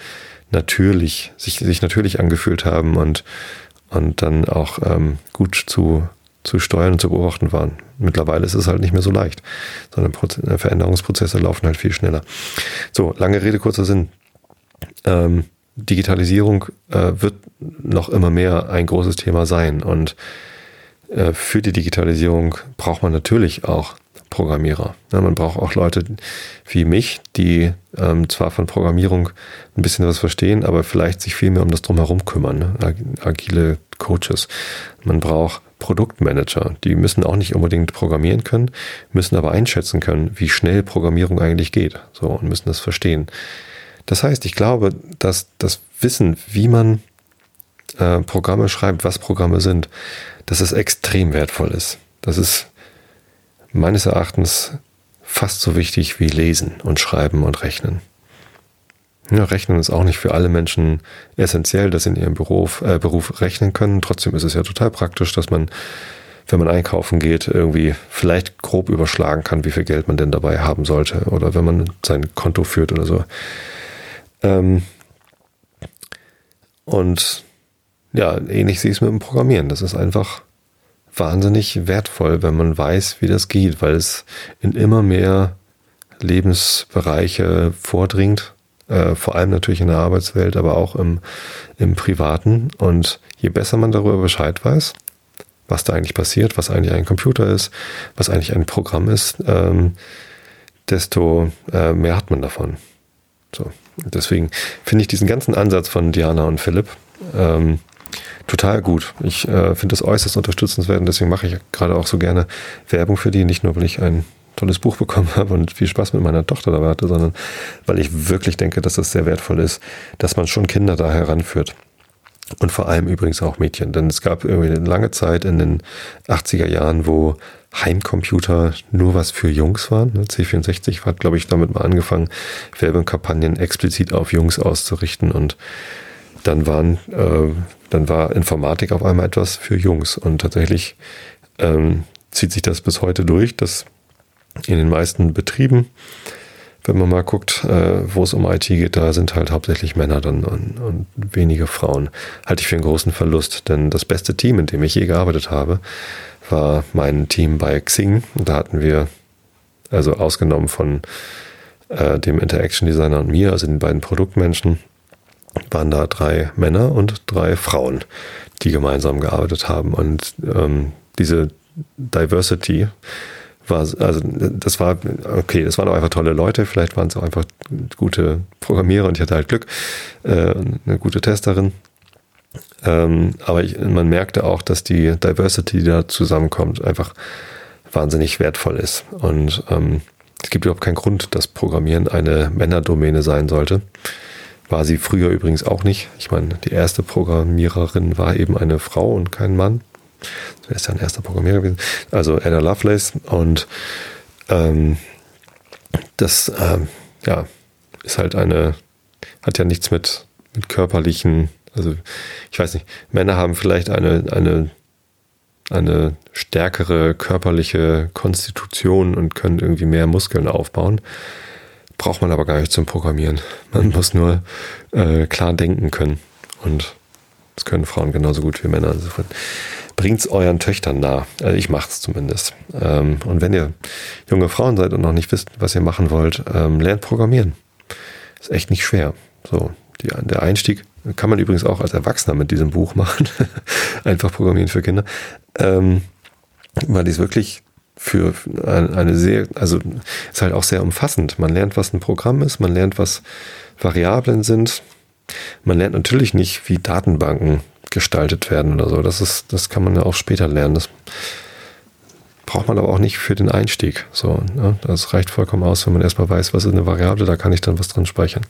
natürlich, sich, sich natürlich angefühlt haben und, und dann auch ähm, gut zu, zu steuern und zu beobachten waren. Mittlerweile ist es halt nicht mehr so leicht, sondern äh, Veränderungsprozesse laufen halt viel schneller. So, lange Rede, kurzer Sinn. Ähm, Digitalisierung äh, wird noch immer mehr ein großes Thema sein und äh, für die Digitalisierung braucht man natürlich auch Programmierer. Ja, man braucht auch Leute wie mich, die ähm, zwar von Programmierung ein bisschen was verstehen, aber vielleicht sich viel mehr um das drumherum kümmern. Ne? Agile Coaches. Man braucht Produktmanager. Die müssen auch nicht unbedingt programmieren können, müssen aber einschätzen können, wie schnell Programmierung eigentlich geht. So und müssen das verstehen. Das heißt, ich glaube, dass das Wissen, wie man äh, Programme schreibt, was Programme sind, dass es extrem wertvoll ist. Das ist meines Erachtens fast so wichtig wie Lesen und Schreiben und Rechnen. Ja, Rechnen ist auch nicht für alle Menschen essentiell, dass sie in ihrem Beruf, äh, Beruf rechnen können. Trotzdem ist es ja total praktisch, dass man, wenn man einkaufen geht, irgendwie vielleicht grob überschlagen kann, wie viel Geld man denn dabei haben sollte. Oder wenn man sein Konto führt oder so. Ähm und ja, ähnlich sehe ich es mit dem Programmieren. Das ist einfach wahnsinnig wertvoll, wenn man weiß, wie das geht, weil es in immer mehr Lebensbereiche vordringt, äh, vor allem natürlich in der Arbeitswelt, aber auch im, im Privaten. Und je besser man darüber Bescheid weiß, was da eigentlich passiert, was eigentlich ein Computer ist, was eigentlich ein Programm ist, ähm, desto äh, mehr hat man davon. So. Deswegen finde ich diesen ganzen Ansatz von Diana und Philipp ähm, total gut. Ich äh, finde das äußerst unterstützenswert und deswegen mache ich gerade auch so gerne Werbung für die. Nicht nur, weil ich ein tolles Buch bekommen habe und viel Spaß mit meiner Tochter dabei hatte, sondern weil ich wirklich denke, dass es sehr wertvoll ist, dass man schon Kinder da heranführt. Und vor allem übrigens auch Mädchen. Denn es gab irgendwie eine lange Zeit in den 80er Jahren, wo Heimcomputer nur was für Jungs waren. C64 hat, glaube ich, damit mal angefangen, Werbekampagnen explizit auf Jungs auszurichten und dann waren, äh, dann war Informatik auf einmal etwas für Jungs. Und tatsächlich ähm, zieht sich das bis heute durch, dass in den meisten Betrieben, wenn man mal guckt, äh, wo es um IT geht, da sind halt hauptsächlich Männer dann und, und wenige Frauen. Halte ich für einen großen Verlust, denn das beste Team, in dem ich je gearbeitet habe, war mein Team bei Xing. Und da hatten wir, also ausgenommen von äh, dem Interaction Designer und mir, also den beiden Produktmenschen, waren da drei Männer und drei Frauen, die gemeinsam gearbeitet haben. Und ähm, diese Diversity war, also das war, okay, das waren auch einfach tolle Leute, vielleicht waren es auch einfach gute Programmierer und ich hatte halt Glück, äh, eine gute Testerin. Ähm, aber ich, man merkte auch, dass die Diversity, die da zusammenkommt, einfach wahnsinnig wertvoll ist. Und ähm, es gibt überhaupt keinen Grund, dass Programmieren eine Männerdomäne sein sollte. War sie früher übrigens auch nicht. Ich meine, die erste Programmiererin war eben eine Frau und kein Mann. Er ist ja ein erster Programmierer gewesen. Also Ada Lovelace. Und ähm, das ähm, ja, ist halt eine, hat ja nichts mit, mit körperlichen, also ich weiß nicht, Männer haben vielleicht eine, eine, eine stärkere körperliche Konstitution und können irgendwie mehr Muskeln aufbauen braucht man aber gar nicht zum Programmieren. Man muss nur äh, klar denken können. Und das können Frauen genauso gut wie Männer. Insofern bringt es euren Töchtern nah. Also ich mache es zumindest. Ähm, und wenn ihr junge Frauen seid und noch nicht wisst, was ihr machen wollt, ähm, lernt Programmieren. Ist echt nicht schwer. So, die, der Einstieg kann man übrigens auch als Erwachsener mit diesem Buch machen. Einfach Programmieren für Kinder. Ähm, weil die es wirklich für eine sehr, also ist halt auch sehr umfassend. Man lernt, was ein Programm ist, man lernt, was Variablen sind. Man lernt natürlich nicht, wie Datenbanken gestaltet werden oder so. Das ist, das kann man ja auch später lernen. Das braucht man aber auch nicht für den Einstieg. So, ne? Das reicht vollkommen aus, wenn man erstmal weiß, was ist eine Variable, da kann ich dann was drin speichern.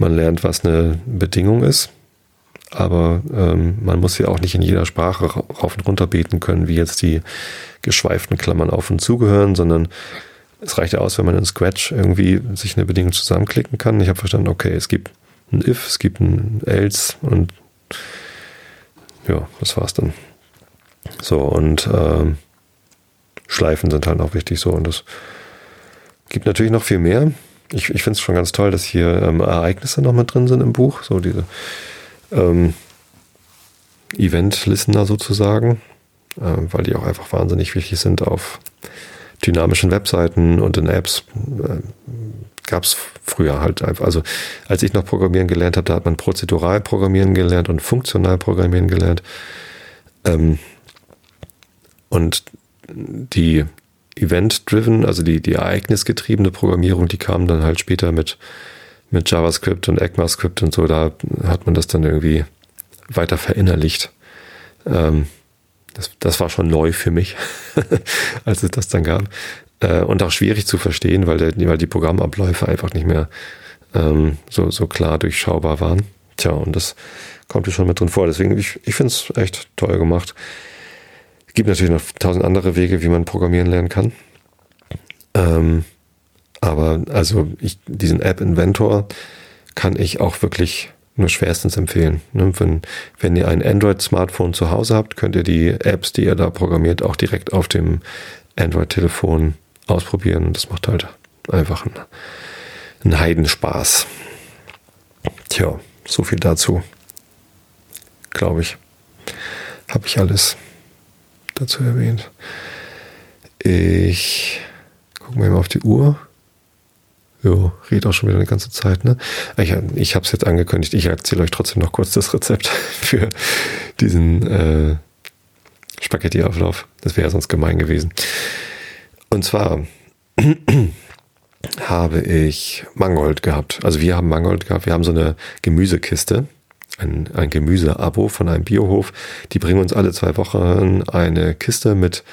Man lernt, was eine Bedingung ist aber ähm, man muss ja auch nicht in jeder Sprache rauf und runter beten können, wie jetzt die geschweiften Klammern auf und zugehören, sondern es reicht ja aus, wenn man in Scratch irgendwie sich eine Bedingung zusammenklicken kann. Ich habe verstanden, okay, es gibt ein if, es gibt ein else und ja, das war's dann. So, und ähm, Schleifen sind halt auch wichtig so und es gibt natürlich noch viel mehr. Ich, ich finde es schon ganz toll, dass hier ähm, Ereignisse noch mit drin sind im Buch, so diese ähm, Event-Listener sozusagen, äh, weil die auch einfach wahnsinnig wichtig sind auf dynamischen Webseiten und in Apps. Äh, Gab es früher halt einfach. Also als ich noch Programmieren gelernt habe, da hat man prozedural Programmieren gelernt und funktional Programmieren gelernt. Ähm, und die Event-driven, also die, die ereignisgetriebene Programmierung, die kam dann halt später mit, mit JavaScript und ECMAScript und so. Da hat man das dann irgendwie weiter verinnerlicht. Ähm, das, das war schon neu für mich, als es das dann gab. Äh, und auch schwierig zu verstehen, weil, der, weil die Programmabläufe einfach nicht mehr ähm, so, so klar durchschaubar waren. Tja, und das kommt hier schon mit drin vor. Deswegen, ich, ich finde es echt toll gemacht. Es gibt natürlich noch tausend andere Wege, wie man programmieren lernen kann. Ähm, aber also ich, diesen App Inventor kann ich auch wirklich nur schwerstens empfehlen. Ne? Wenn, wenn ihr ein Android-Smartphone zu Hause habt, könnt ihr die Apps, die ihr da programmiert, auch direkt auf dem Android-Telefon ausprobieren. Das macht halt einfach einen, einen Heidenspaß. Tja, so viel dazu. Glaube ich. Habe ich alles dazu erwähnt. Ich gucke mal auf die Uhr. Jo, red auch schon wieder eine ganze Zeit, ne? Ich, ich habe es jetzt angekündigt, ich erzähle euch trotzdem noch kurz das Rezept für diesen äh, Spaghetti-Auflauf. Das wäre ja sonst gemein gewesen. Und zwar habe ich Mangold gehabt. Also wir haben Mangold gehabt. Wir haben so eine Gemüsekiste, ein, ein Gemüseabo von einem Biohof. Die bringen uns alle zwei Wochen eine Kiste mit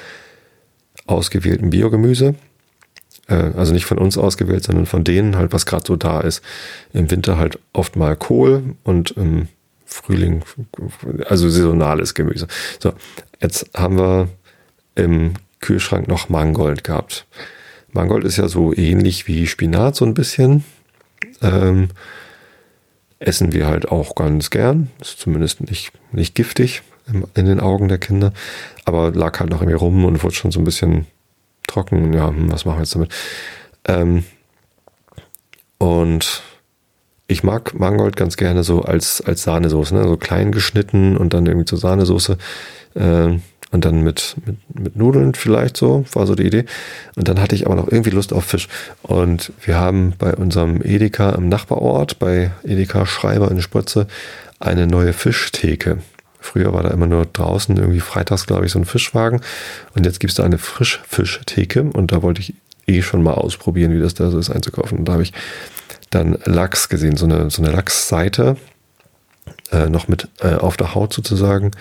ausgewähltem Biogemüse äh, also nicht von uns ausgewählt, sondern von denen halt, was gerade so da ist. Im Winter halt oft mal Kohl und im Frühling, also saisonales Gemüse. So, jetzt haben wir im Kühlschrank noch Mangold gehabt. Mangold ist ja so ähnlich wie Spinat so ein bisschen. Ähm, essen wir halt auch ganz gern. Ist zumindest nicht, nicht giftig in den Augen der Kinder. Aber lag halt noch irgendwie rum und wurde schon so ein bisschen trocken. Ja, hm, was machen wir jetzt damit? Ähm, und ich mag Mangold ganz gerne so als, als Sahnesoße, ne? so klein geschnitten und dann irgendwie zur Sahnesoße. Äh, und dann mit, mit, mit Nudeln vielleicht so, war so die Idee. Und dann hatte ich aber noch irgendwie Lust auf Fisch. Und wir haben bei unserem Edeka im Nachbarort, bei Edeka Schreiber in Spritze, eine neue Fischtheke. Früher war da immer nur draußen irgendwie freitags, glaube ich, so ein Fischwagen. Und jetzt gibt es da eine Frischfischtheke. Und da wollte ich eh schon mal ausprobieren, wie das da so ist einzukaufen. Und da habe ich dann Lachs gesehen, so eine, so eine Lachsseite, äh, noch mit äh, auf der Haut sozusagen,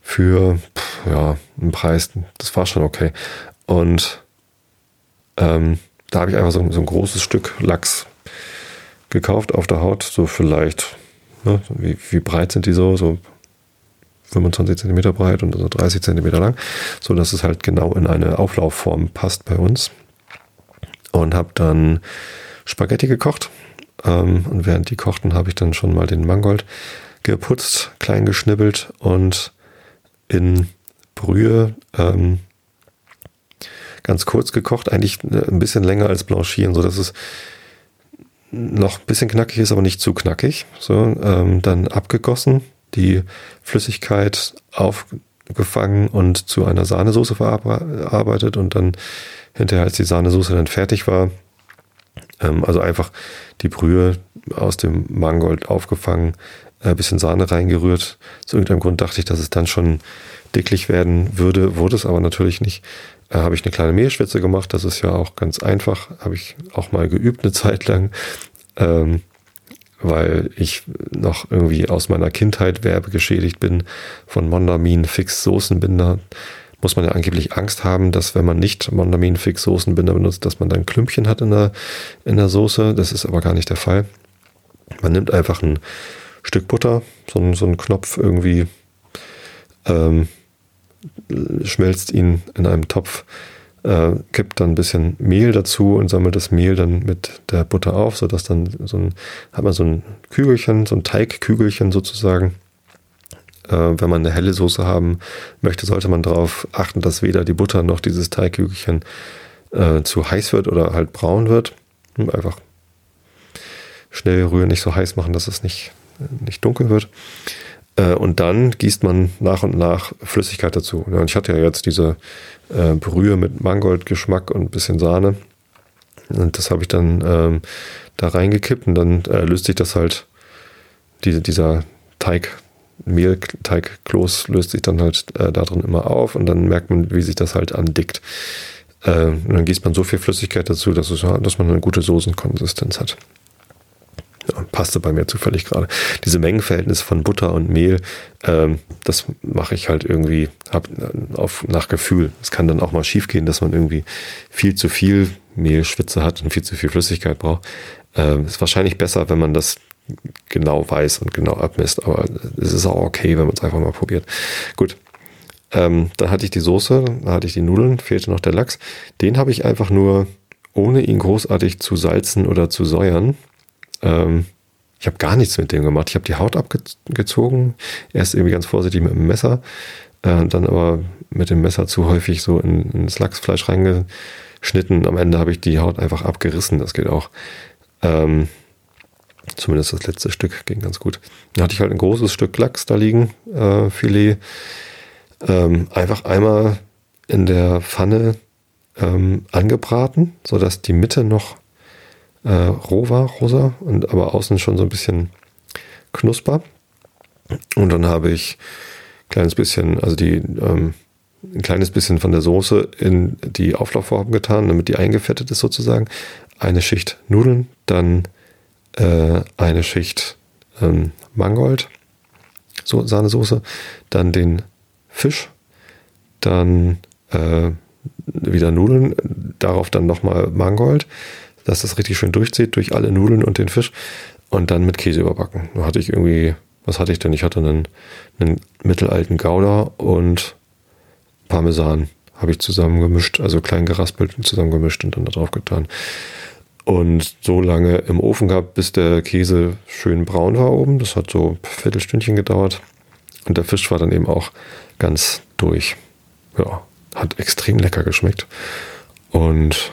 für pff, ja, einen Preis. Das war schon okay. Und ähm, da habe ich einfach so, so, ein großes Stück Lachs gekauft auf der Haut, so vielleicht, ne, wie, wie breit sind die so? So 25 Zentimeter breit und so 30 Zentimeter lang, so dass es halt genau in eine Auflaufform passt bei uns. Und habe dann Spaghetti gekocht. Ähm, und während die kochten, habe ich dann schon mal den Mangold geputzt, klein geschnibbelt und in Brühe ähm, ganz kurz gekocht, eigentlich ein bisschen länger als blanchieren, so dass es noch ein bisschen knackig ist, aber nicht zu knackig. So, ähm, dann abgegossen, die Flüssigkeit aufgefangen und zu einer Sahnesoße verarbeitet und dann hinterher, als die Sahnesoße dann fertig war, also einfach die Brühe aus dem Mangold aufgefangen, ein äh, bisschen Sahne reingerührt. Aus irgendeinem Grund dachte ich, dass es dann schon dicklich werden würde, wurde es aber natürlich nicht. Äh, habe ich eine kleine Mehlschwitze gemacht, das ist ja auch ganz einfach, habe ich auch mal geübt eine Zeit lang. Ähm, weil ich noch irgendwie aus meiner Kindheit werbegeschädigt bin von Mondamin Fix Soßenbinder. Muss man ja angeblich Angst haben, dass wenn man nicht Mondamin Fix Soßenbinder benutzt, dass man dann Klümpchen hat in der, in der Soße. Das ist aber gar nicht der Fall. Man nimmt einfach ein Stück Butter, so, ein, so einen Knopf irgendwie, ähm, schmelzt ihn in einem Topf äh, kippt dann ein bisschen Mehl dazu und sammelt das Mehl dann mit der Butter auf, sodass dann so ein, hat man so ein Kügelchen, so ein Teigkügelchen sozusagen. Äh, wenn man eine helle Soße haben möchte, sollte man darauf achten, dass weder die Butter noch dieses Teigkügelchen äh, zu heiß wird oder halt braun wird. Einfach schnell rühren, nicht so heiß machen, dass es nicht, nicht dunkel wird. Äh, und dann gießt man nach und nach Flüssigkeit dazu. Und ich hatte ja jetzt diese äh, Brühe mit Mangoldgeschmack und ein bisschen Sahne. Und das habe ich dann ähm, da reingekippt und dann äh, löst sich das halt, diese, dieser Teig, Mehlteigkloß löst sich dann halt äh, da drin immer auf und dann merkt man, wie sich das halt andickt. Äh, und dann gießt man so viel Flüssigkeit dazu, dass, es, dass man eine gute Soßenkonsistenz hat. Ja, passte bei mir zufällig gerade. Diese Mengenverhältnis von Butter und Mehl, ähm, das mache ich halt irgendwie hab, äh, auf, nach Gefühl. Es kann dann auch mal schief gehen, dass man irgendwie viel zu viel Mehlschwitze hat und viel zu viel Flüssigkeit braucht. Ähm, ist wahrscheinlich besser, wenn man das genau weiß und genau abmisst, aber es ist auch okay, wenn man es einfach mal probiert. Gut. Ähm, dann hatte ich die Soße, dann hatte ich die Nudeln, fehlte noch der Lachs. Den habe ich einfach nur, ohne ihn großartig zu salzen oder zu säuern, ähm, ich habe gar nichts mit dem gemacht. Ich habe die Haut abgezogen, erst irgendwie ganz vorsichtig mit dem Messer, äh, dann aber mit dem Messer zu häufig so in, ins Lachsfleisch reingeschnitten. Am Ende habe ich die Haut einfach abgerissen, das geht auch. Ähm, zumindest das letzte Stück ging ganz gut. Dann hatte ich halt ein großes Stück Lachs da liegen, äh, Filet. Ähm, einfach einmal in der Pfanne ähm, angebraten, sodass die Mitte noch äh, roh war, rosa, und aber außen schon so ein bisschen knusper. Und dann habe ich ein kleines bisschen, also die, ähm, ein kleines bisschen von der Soße in die Auflaufform getan, damit die eingefettet ist sozusagen. Eine Schicht Nudeln, dann äh, eine Schicht ähm, Mangold, so Sahnesoße, dann den Fisch, dann äh, wieder Nudeln, darauf dann nochmal Mangold, dass das richtig schön durchzieht durch alle Nudeln und den Fisch und dann mit Käse überbacken. Da hatte ich irgendwie, was hatte ich denn? Ich hatte einen, einen mittelalten Gouda und Parmesan habe ich zusammengemischt, also klein geraspelt und zusammengemischt und dann da drauf getan. Und so lange im Ofen gehabt, bis der Käse schön braun war oben. Das hat so ein Viertelstündchen gedauert. Und der Fisch war dann eben auch ganz durch. Ja, hat extrem lecker geschmeckt. Und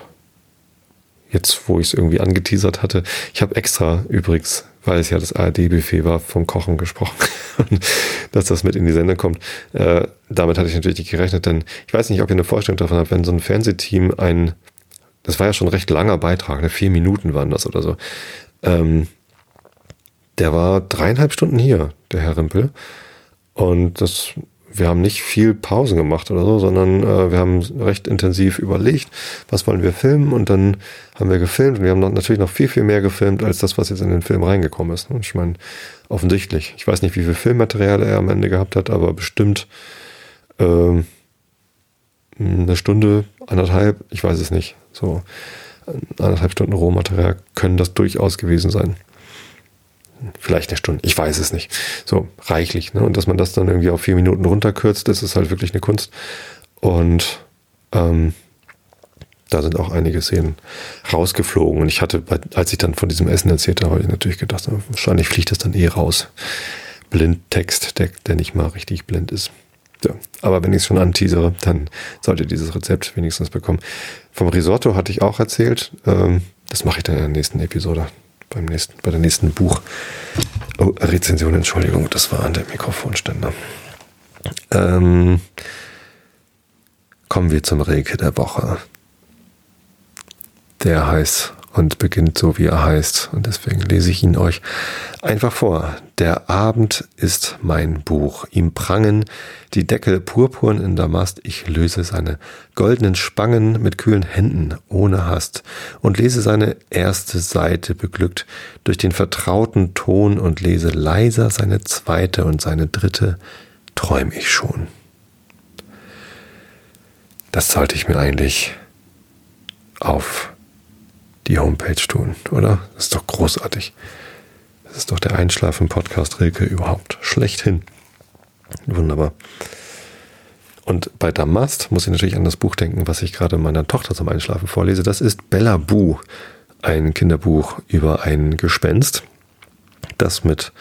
jetzt, wo ich es irgendwie angeteasert hatte, ich habe extra übrigens, weil es ja das ARD-Buffet war, vom Kochen gesprochen, dass das mit in die Sendung kommt. Äh, damit hatte ich natürlich nicht gerechnet, denn ich weiß nicht, ob ihr eine Vorstellung davon habt, wenn so ein Fernsehteam ein, das war ja schon ein recht langer Beitrag, ne? vier Minuten waren das oder so. Ähm, der war dreieinhalb Stunden hier, der Herr Rimpel. Und das wir haben nicht viel Pausen gemacht oder so, sondern äh, wir haben recht intensiv überlegt, was wollen wir filmen und dann haben wir gefilmt und wir haben noch, natürlich noch viel, viel mehr gefilmt als das, was jetzt in den Film reingekommen ist. Und ich meine, offensichtlich. Ich weiß nicht, wie viel Filmmaterial er am Ende gehabt hat, aber bestimmt äh, eine Stunde, anderthalb, ich weiß es nicht. So anderthalb Stunden Rohmaterial können das durchaus gewesen sein vielleicht eine Stunde, ich weiß es nicht. So reichlich. Ne? Und dass man das dann irgendwie auf vier Minuten runterkürzt, das ist halt wirklich eine Kunst. Und ähm, da sind auch einige Szenen rausgeflogen. Und ich hatte, als ich dann von diesem Essen erzählt habe, habe ich natürlich gedacht, wahrscheinlich fliegt das dann eh raus. Blindtext, der, der nicht mal richtig blind ist. Ja, aber wenn ich es schon anteasere, dann sollte dieses Rezept wenigstens bekommen. Vom Risotto hatte ich auch erzählt. Ähm, das mache ich dann in der nächsten Episode beim nächsten, bei der nächsten Buch. Oh, Rezension, Entschuldigung, das war an der Mikrofonständer. Ähm, kommen wir zum Reke der Woche. Der heißt und beginnt so, wie er heißt. Und deswegen lese ich ihn euch einfach vor. Der Abend ist mein Buch. Ihm prangen die Deckel purpurn in Damast. Ich löse seine goldenen Spangen mit kühlen Händen ohne Hast und lese seine erste Seite beglückt durch den vertrauten Ton und lese leiser seine zweite und seine dritte träum ich schon. Das sollte ich mir eigentlich auf die Homepage tun, oder? Das ist doch großartig. Das ist doch der Einschlafen-Podcast Rilke überhaupt schlechthin. Wunderbar. Und bei Damast muss ich natürlich an das Buch denken, was ich gerade meiner Tochter zum Einschlafen vorlese. Das ist Bella Bu, ein Kinderbuch über ein Gespenst, das mit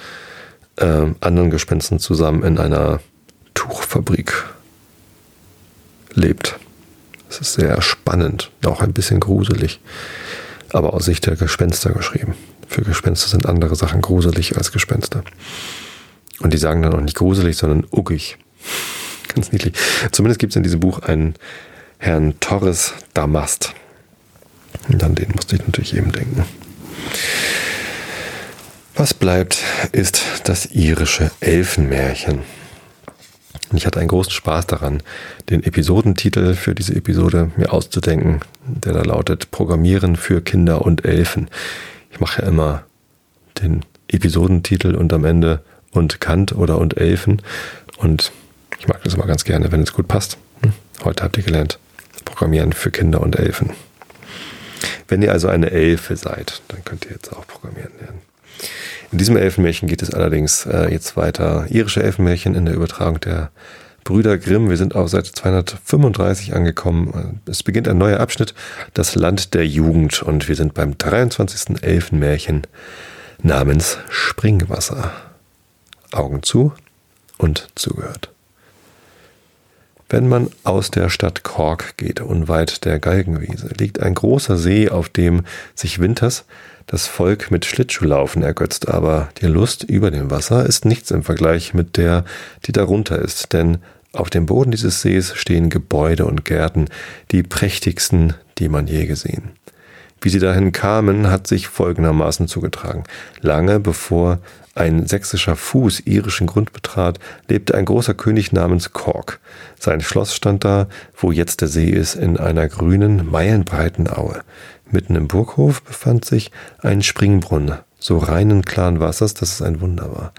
äh, anderen Gespensten zusammen in einer Tuchfabrik lebt. Es ist sehr spannend, auch ein bisschen gruselig aber aus Sicht der Gespenster geschrieben. Für Gespenster sind andere Sachen gruselig als Gespenster. Und die sagen dann auch nicht gruselig, sondern uckig. Ganz niedlich. Zumindest gibt es in diesem Buch einen Herrn Torres Damast. Und an den musste ich natürlich eben denken. Was bleibt, ist das irische Elfenmärchen. Und ich hatte einen großen Spaß daran, den Episodentitel für diese Episode mir auszudenken, der da lautet Programmieren für Kinder und Elfen. Ich mache ja immer den Episodentitel und am Ende und Kant oder und Elfen. Und ich mag das immer ganz gerne, wenn es gut passt. Hm? Heute habt ihr gelernt, Programmieren für Kinder und Elfen. Wenn ihr also eine Elfe seid, dann könnt ihr jetzt auch programmieren lernen. In diesem Elfenmärchen geht es allerdings äh, jetzt weiter. Irische Elfenmärchen in der Übertragung der Brüder Grimm. Wir sind auf Seite 235 angekommen. Es beginnt ein neuer Abschnitt, das Land der Jugend. Und wir sind beim 23. Elfenmärchen namens Springwasser. Augen zu und zugehört. Wenn man aus der Stadt Kork geht, unweit der Galgenwiese, liegt ein großer See, auf dem sich winters das Volk mit Schlittschuhlaufen ergötzt, aber die Lust über dem Wasser ist nichts im Vergleich mit der, die darunter ist, denn auf dem Boden dieses Sees stehen Gebäude und Gärten, die prächtigsten, die man je gesehen. Wie sie dahin kamen, hat sich folgendermaßen zugetragen. Lange bevor ein sächsischer Fuß irischen Grund betrat, lebte ein großer König namens Kork. Sein Schloss stand da, wo jetzt der See ist, in einer grünen, meilenbreiten Aue. Mitten im Burghof befand sich ein Springbrunnen, so reinen klaren Wassers, dass es ein Wunder war.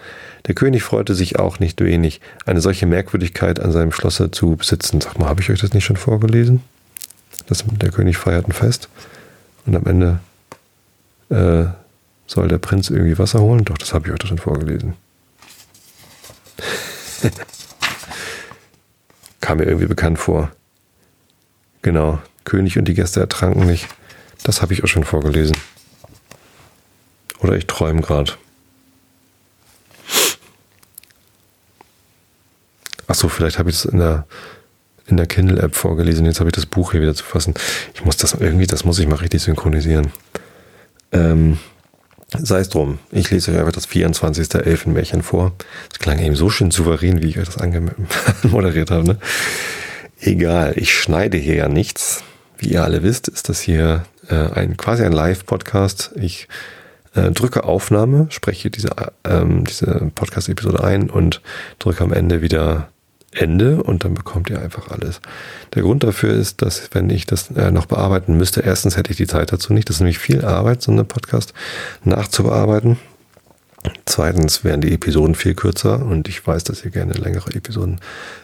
Der König freute sich auch nicht wenig, eine solche Merkwürdigkeit an seinem Schlosse zu besitzen. Sag mal, habe ich euch das nicht schon vorgelesen? Das, der König feiert ein Fest und am Ende äh, soll der Prinz irgendwie Wasser holen. Doch, das habe ich euch doch schon vorgelesen. Kam mir irgendwie bekannt vor. Genau, König und die Gäste ertranken nicht. Das habe ich auch schon vorgelesen. Oder ich träume gerade. Achso, vielleicht habe ich das in der, in der Kindle-App vorgelesen. Jetzt habe ich das Buch hier wieder zu fassen. Ich muss das irgendwie, das muss ich mal richtig synchronisieren. Ähm, sei es drum. Ich lese euch einfach das 24. Elfenmärchen vor. Das klang eben so schön souverän, wie ich euch das angemoderiert habe. Ne? Egal, ich schneide hier ja nichts. Wie ihr alle wisst, ist das hier äh, ein quasi ein Live-Podcast. Ich äh, drücke Aufnahme, spreche diese, ähm, diese Podcast-Episode ein und drücke am Ende wieder Ende und dann bekommt ihr einfach alles. Der Grund dafür ist, dass wenn ich das äh, noch bearbeiten müsste, erstens hätte ich die Zeit dazu nicht. Das ist nämlich viel Arbeit, so eine Podcast nachzubearbeiten. Zweitens wären die Episoden viel kürzer und ich weiß, dass ihr gerne längere Episoden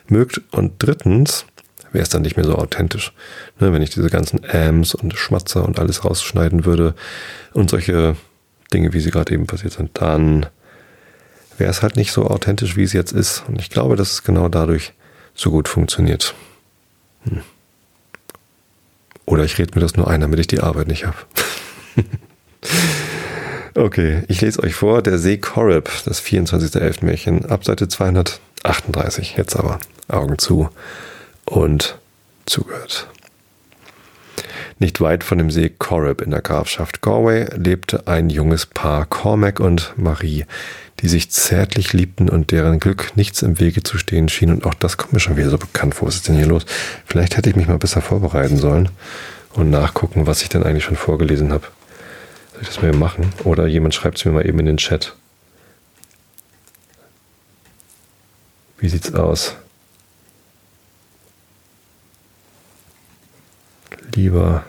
mögt. Und drittens wäre es dann nicht mehr so authentisch. Ne, wenn ich diese ganzen Ams und Schmatzer und alles rausschneiden würde und solche Dinge, wie sie gerade eben passiert sind, dann wäre es halt nicht so authentisch, wie es jetzt ist. Und ich glaube, dass es genau dadurch so gut funktioniert. Hm. Oder ich rede mir das nur ein, damit ich die Arbeit nicht habe. okay, ich lese euch vor, der See Korib, das 24.11. Märchen, ab Seite 238. Jetzt aber Augen zu und zugehört. Nicht weit von dem See Corrib in der Grafschaft Galway lebte ein junges Paar, Cormac und Marie, die sich zärtlich liebten und deren Glück nichts im Wege zu stehen schien. Und auch das kommt mir schon wieder so bekannt vor. Was ist denn hier los? Vielleicht hätte ich mich mal besser vorbereiten sollen und nachgucken, was ich denn eigentlich schon vorgelesen habe. Soll ich das mal machen? Oder jemand schreibt es mir mal eben in den Chat. Wie sieht's aus? Lieber.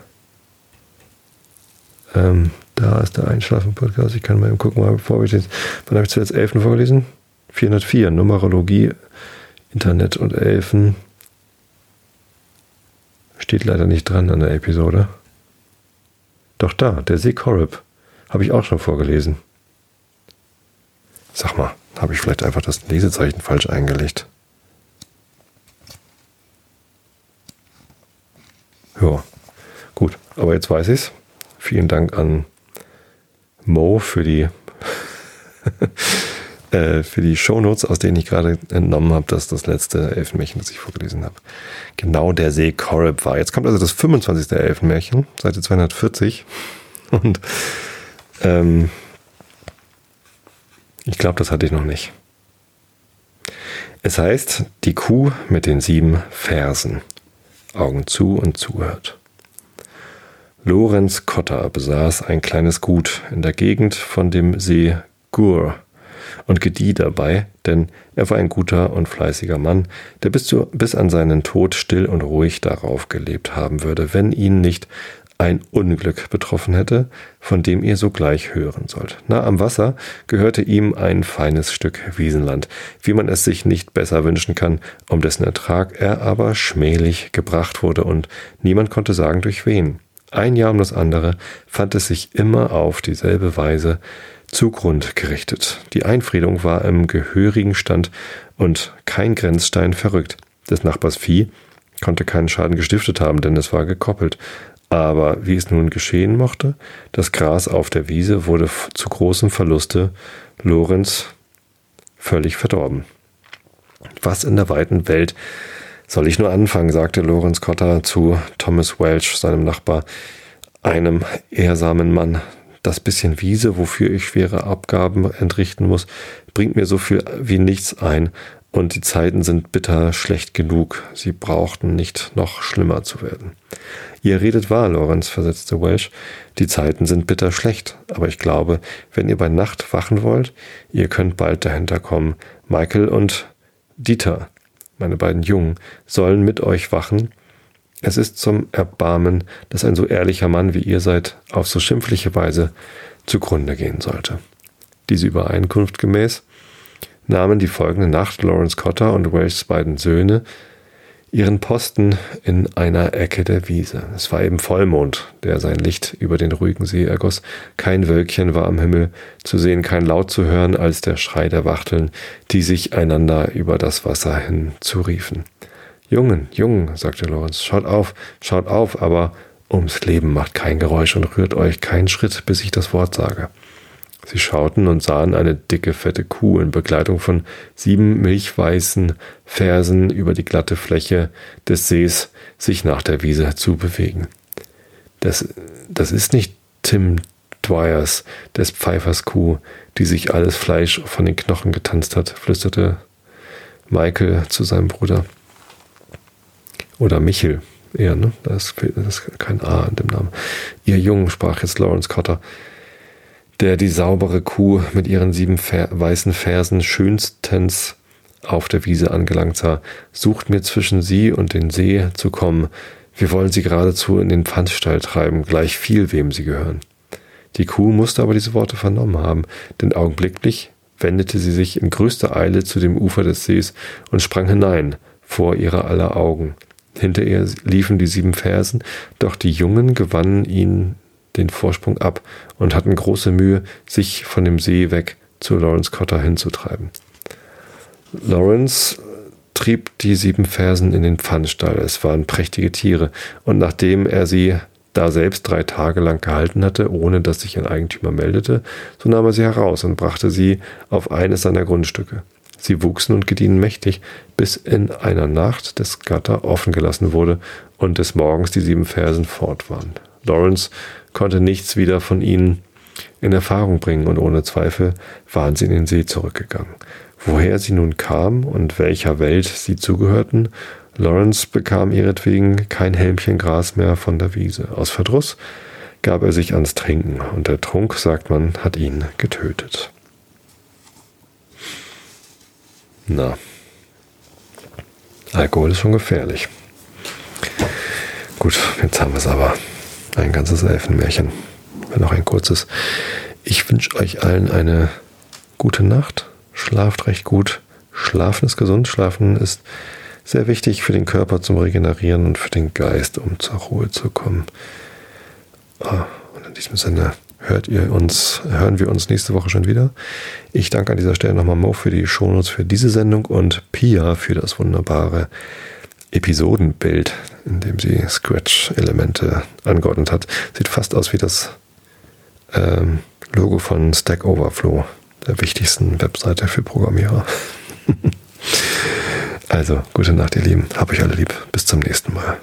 Ähm, da ist der Einschlafen-Podcast. Ich kann mal gucken, mal bevor ich jetzt. Wann habe ich zuletzt Elfen vorgelesen? 404. Numerologie, Internet und Elfen. Steht leider nicht dran an der Episode. Doch da, der See Korib. Habe ich auch schon vorgelesen. Sag mal, habe ich vielleicht einfach das Lesezeichen falsch eingelegt? Ja. Gut, aber jetzt weiß ich es. Vielen Dank an Mo für die äh, für die Shownotes, aus denen ich gerade entnommen habe, dass das letzte Elfenmärchen, das ich vorgelesen habe, genau der See Korib war. Jetzt kommt also das 25. Elfenmärchen, Seite 240. Und ähm, ich glaube, das hatte ich noch nicht. Es heißt, die Kuh mit den sieben Fersen. Augen zu und zuhört. Lorenz Cotter besaß ein kleines Gut in der Gegend von dem See Gur und gedieh dabei, denn er war ein guter und fleißiger Mann, der bis, zu, bis an seinen Tod still und ruhig darauf gelebt haben würde, wenn ihn nicht ein Unglück betroffen hätte, von dem ihr sogleich hören sollt. Nah am Wasser gehörte ihm ein feines Stück Wiesenland, wie man es sich nicht besser wünschen kann, um dessen Ertrag er aber schmählich gebracht wurde und niemand konnte sagen durch wen. Ein Jahr um das andere fand es sich immer auf dieselbe Weise zugrund gerichtet. Die Einfriedung war im gehörigen Stand und kein Grenzstein verrückt. Des Nachbars Vieh konnte keinen Schaden gestiftet haben, denn es war gekoppelt. Aber wie es nun geschehen mochte, das Gras auf der Wiese wurde zu großem Verluste Lorenz völlig verdorben. Was in der weiten Welt soll ich nur anfangen, sagte Lorenz Cotter zu Thomas Welch, seinem Nachbar, einem ehrsamen Mann. Das bisschen Wiese, wofür ich schwere Abgaben entrichten muss, bringt mir so viel wie nichts ein, und die Zeiten sind bitter schlecht genug. Sie brauchten nicht noch schlimmer zu werden. Ihr redet wahr, Lorenz, versetzte Welsh. Die Zeiten sind bitter schlecht, aber ich glaube, wenn ihr bei Nacht wachen wollt, ihr könnt bald dahinter kommen. Michael und Dieter, meine beiden Jungen, sollen mit euch wachen. Es ist zum Erbarmen, dass ein so ehrlicher Mann wie ihr seid auf so schimpfliche Weise zugrunde gehen sollte. Diese Übereinkunft gemäß nahmen die folgende Nacht Lawrence Cotter und Welshs beiden Söhne ihren Posten in einer Ecke der Wiese. Es war eben Vollmond, der sein Licht über den ruhigen See ergoss. Kein Wölkchen war am Himmel zu sehen, kein Laut zu hören, als der Schrei der Wachteln, die sich einander über das Wasser hin zuriefen. Jungen, Jungen, sagte Lorenz, schaut auf, schaut auf, aber ums Leben macht kein Geräusch und rührt euch keinen Schritt, bis ich das Wort sage. Sie schauten und sahen eine dicke, fette Kuh in Begleitung von sieben milchweißen Fersen über die glatte Fläche des Sees sich nach der Wiese zu bewegen. Das, das ist nicht Tim Dwyers, des Pfeifers Kuh, die sich alles Fleisch von den Knochen getanzt hat, flüsterte Michael zu seinem Bruder. Oder Michel, eher, ne? Da ist, da ist kein A in dem Namen. Ihr Jungen, sprach jetzt Lawrence Cotter, der die saubere Kuh mit ihren sieben Fer weißen Fersen schönstens auf der Wiese angelangt sah, sucht mir zwischen sie und den See zu kommen. Wir wollen sie geradezu in den Pfandstall treiben, gleich viel wem sie gehören. Die Kuh musste aber diese Worte vernommen haben, denn augenblicklich wendete sie sich in größter Eile zu dem Ufer des Sees und sprang hinein, vor ihrer aller Augen. Hinter ihr liefen die sieben Fersen, doch die Jungen gewannen ihn den Vorsprung ab und hatten große Mühe, sich von dem See weg zu Lawrence Cotter hinzutreiben. Lawrence trieb die sieben Fersen in den Pfannstall. Es waren prächtige Tiere, und nachdem er sie da selbst drei Tage lang gehalten hatte, ohne dass sich ein Eigentümer meldete, so nahm er sie heraus und brachte sie auf eines seiner Grundstücke. Sie wuchsen und gediehen mächtig, bis in einer Nacht des Gatter offen gelassen wurde und des Morgens die sieben Fersen fort waren. Lawrence konnte nichts wieder von ihnen in Erfahrung bringen und ohne Zweifel waren sie in den See zurückgegangen. Woher sie nun kamen und welcher Welt sie zugehörten, Lawrence bekam ihretwegen kein Helmchen Gras mehr von der Wiese. Aus Verdruss gab er sich ans Trinken und der Trunk, sagt man, hat ihn getötet. Na, Alkohol ist schon gefährlich. Gut, jetzt haben wir es aber. Ein ganzes Elfenmärchen, auch ein kurzes. Ich wünsche euch allen eine gute Nacht. Schlaft recht gut. Schlafen ist gesund. Schlafen ist sehr wichtig für den Körper zum Regenerieren und für den Geist, um zur Ruhe zu kommen. Ah, und in diesem Sinne hört ihr uns, hören wir uns nächste Woche schon wieder. Ich danke an dieser Stelle nochmal Mo für die Shownotes für diese Sendung und Pia für das wunderbare Episodenbild, in dem sie Scratch-Elemente angeordnet hat. Sieht fast aus wie das ähm, Logo von Stack Overflow, der wichtigsten Webseite für Programmierer. also, gute Nacht, ihr Lieben. Hab euch alle lieb. Bis zum nächsten Mal.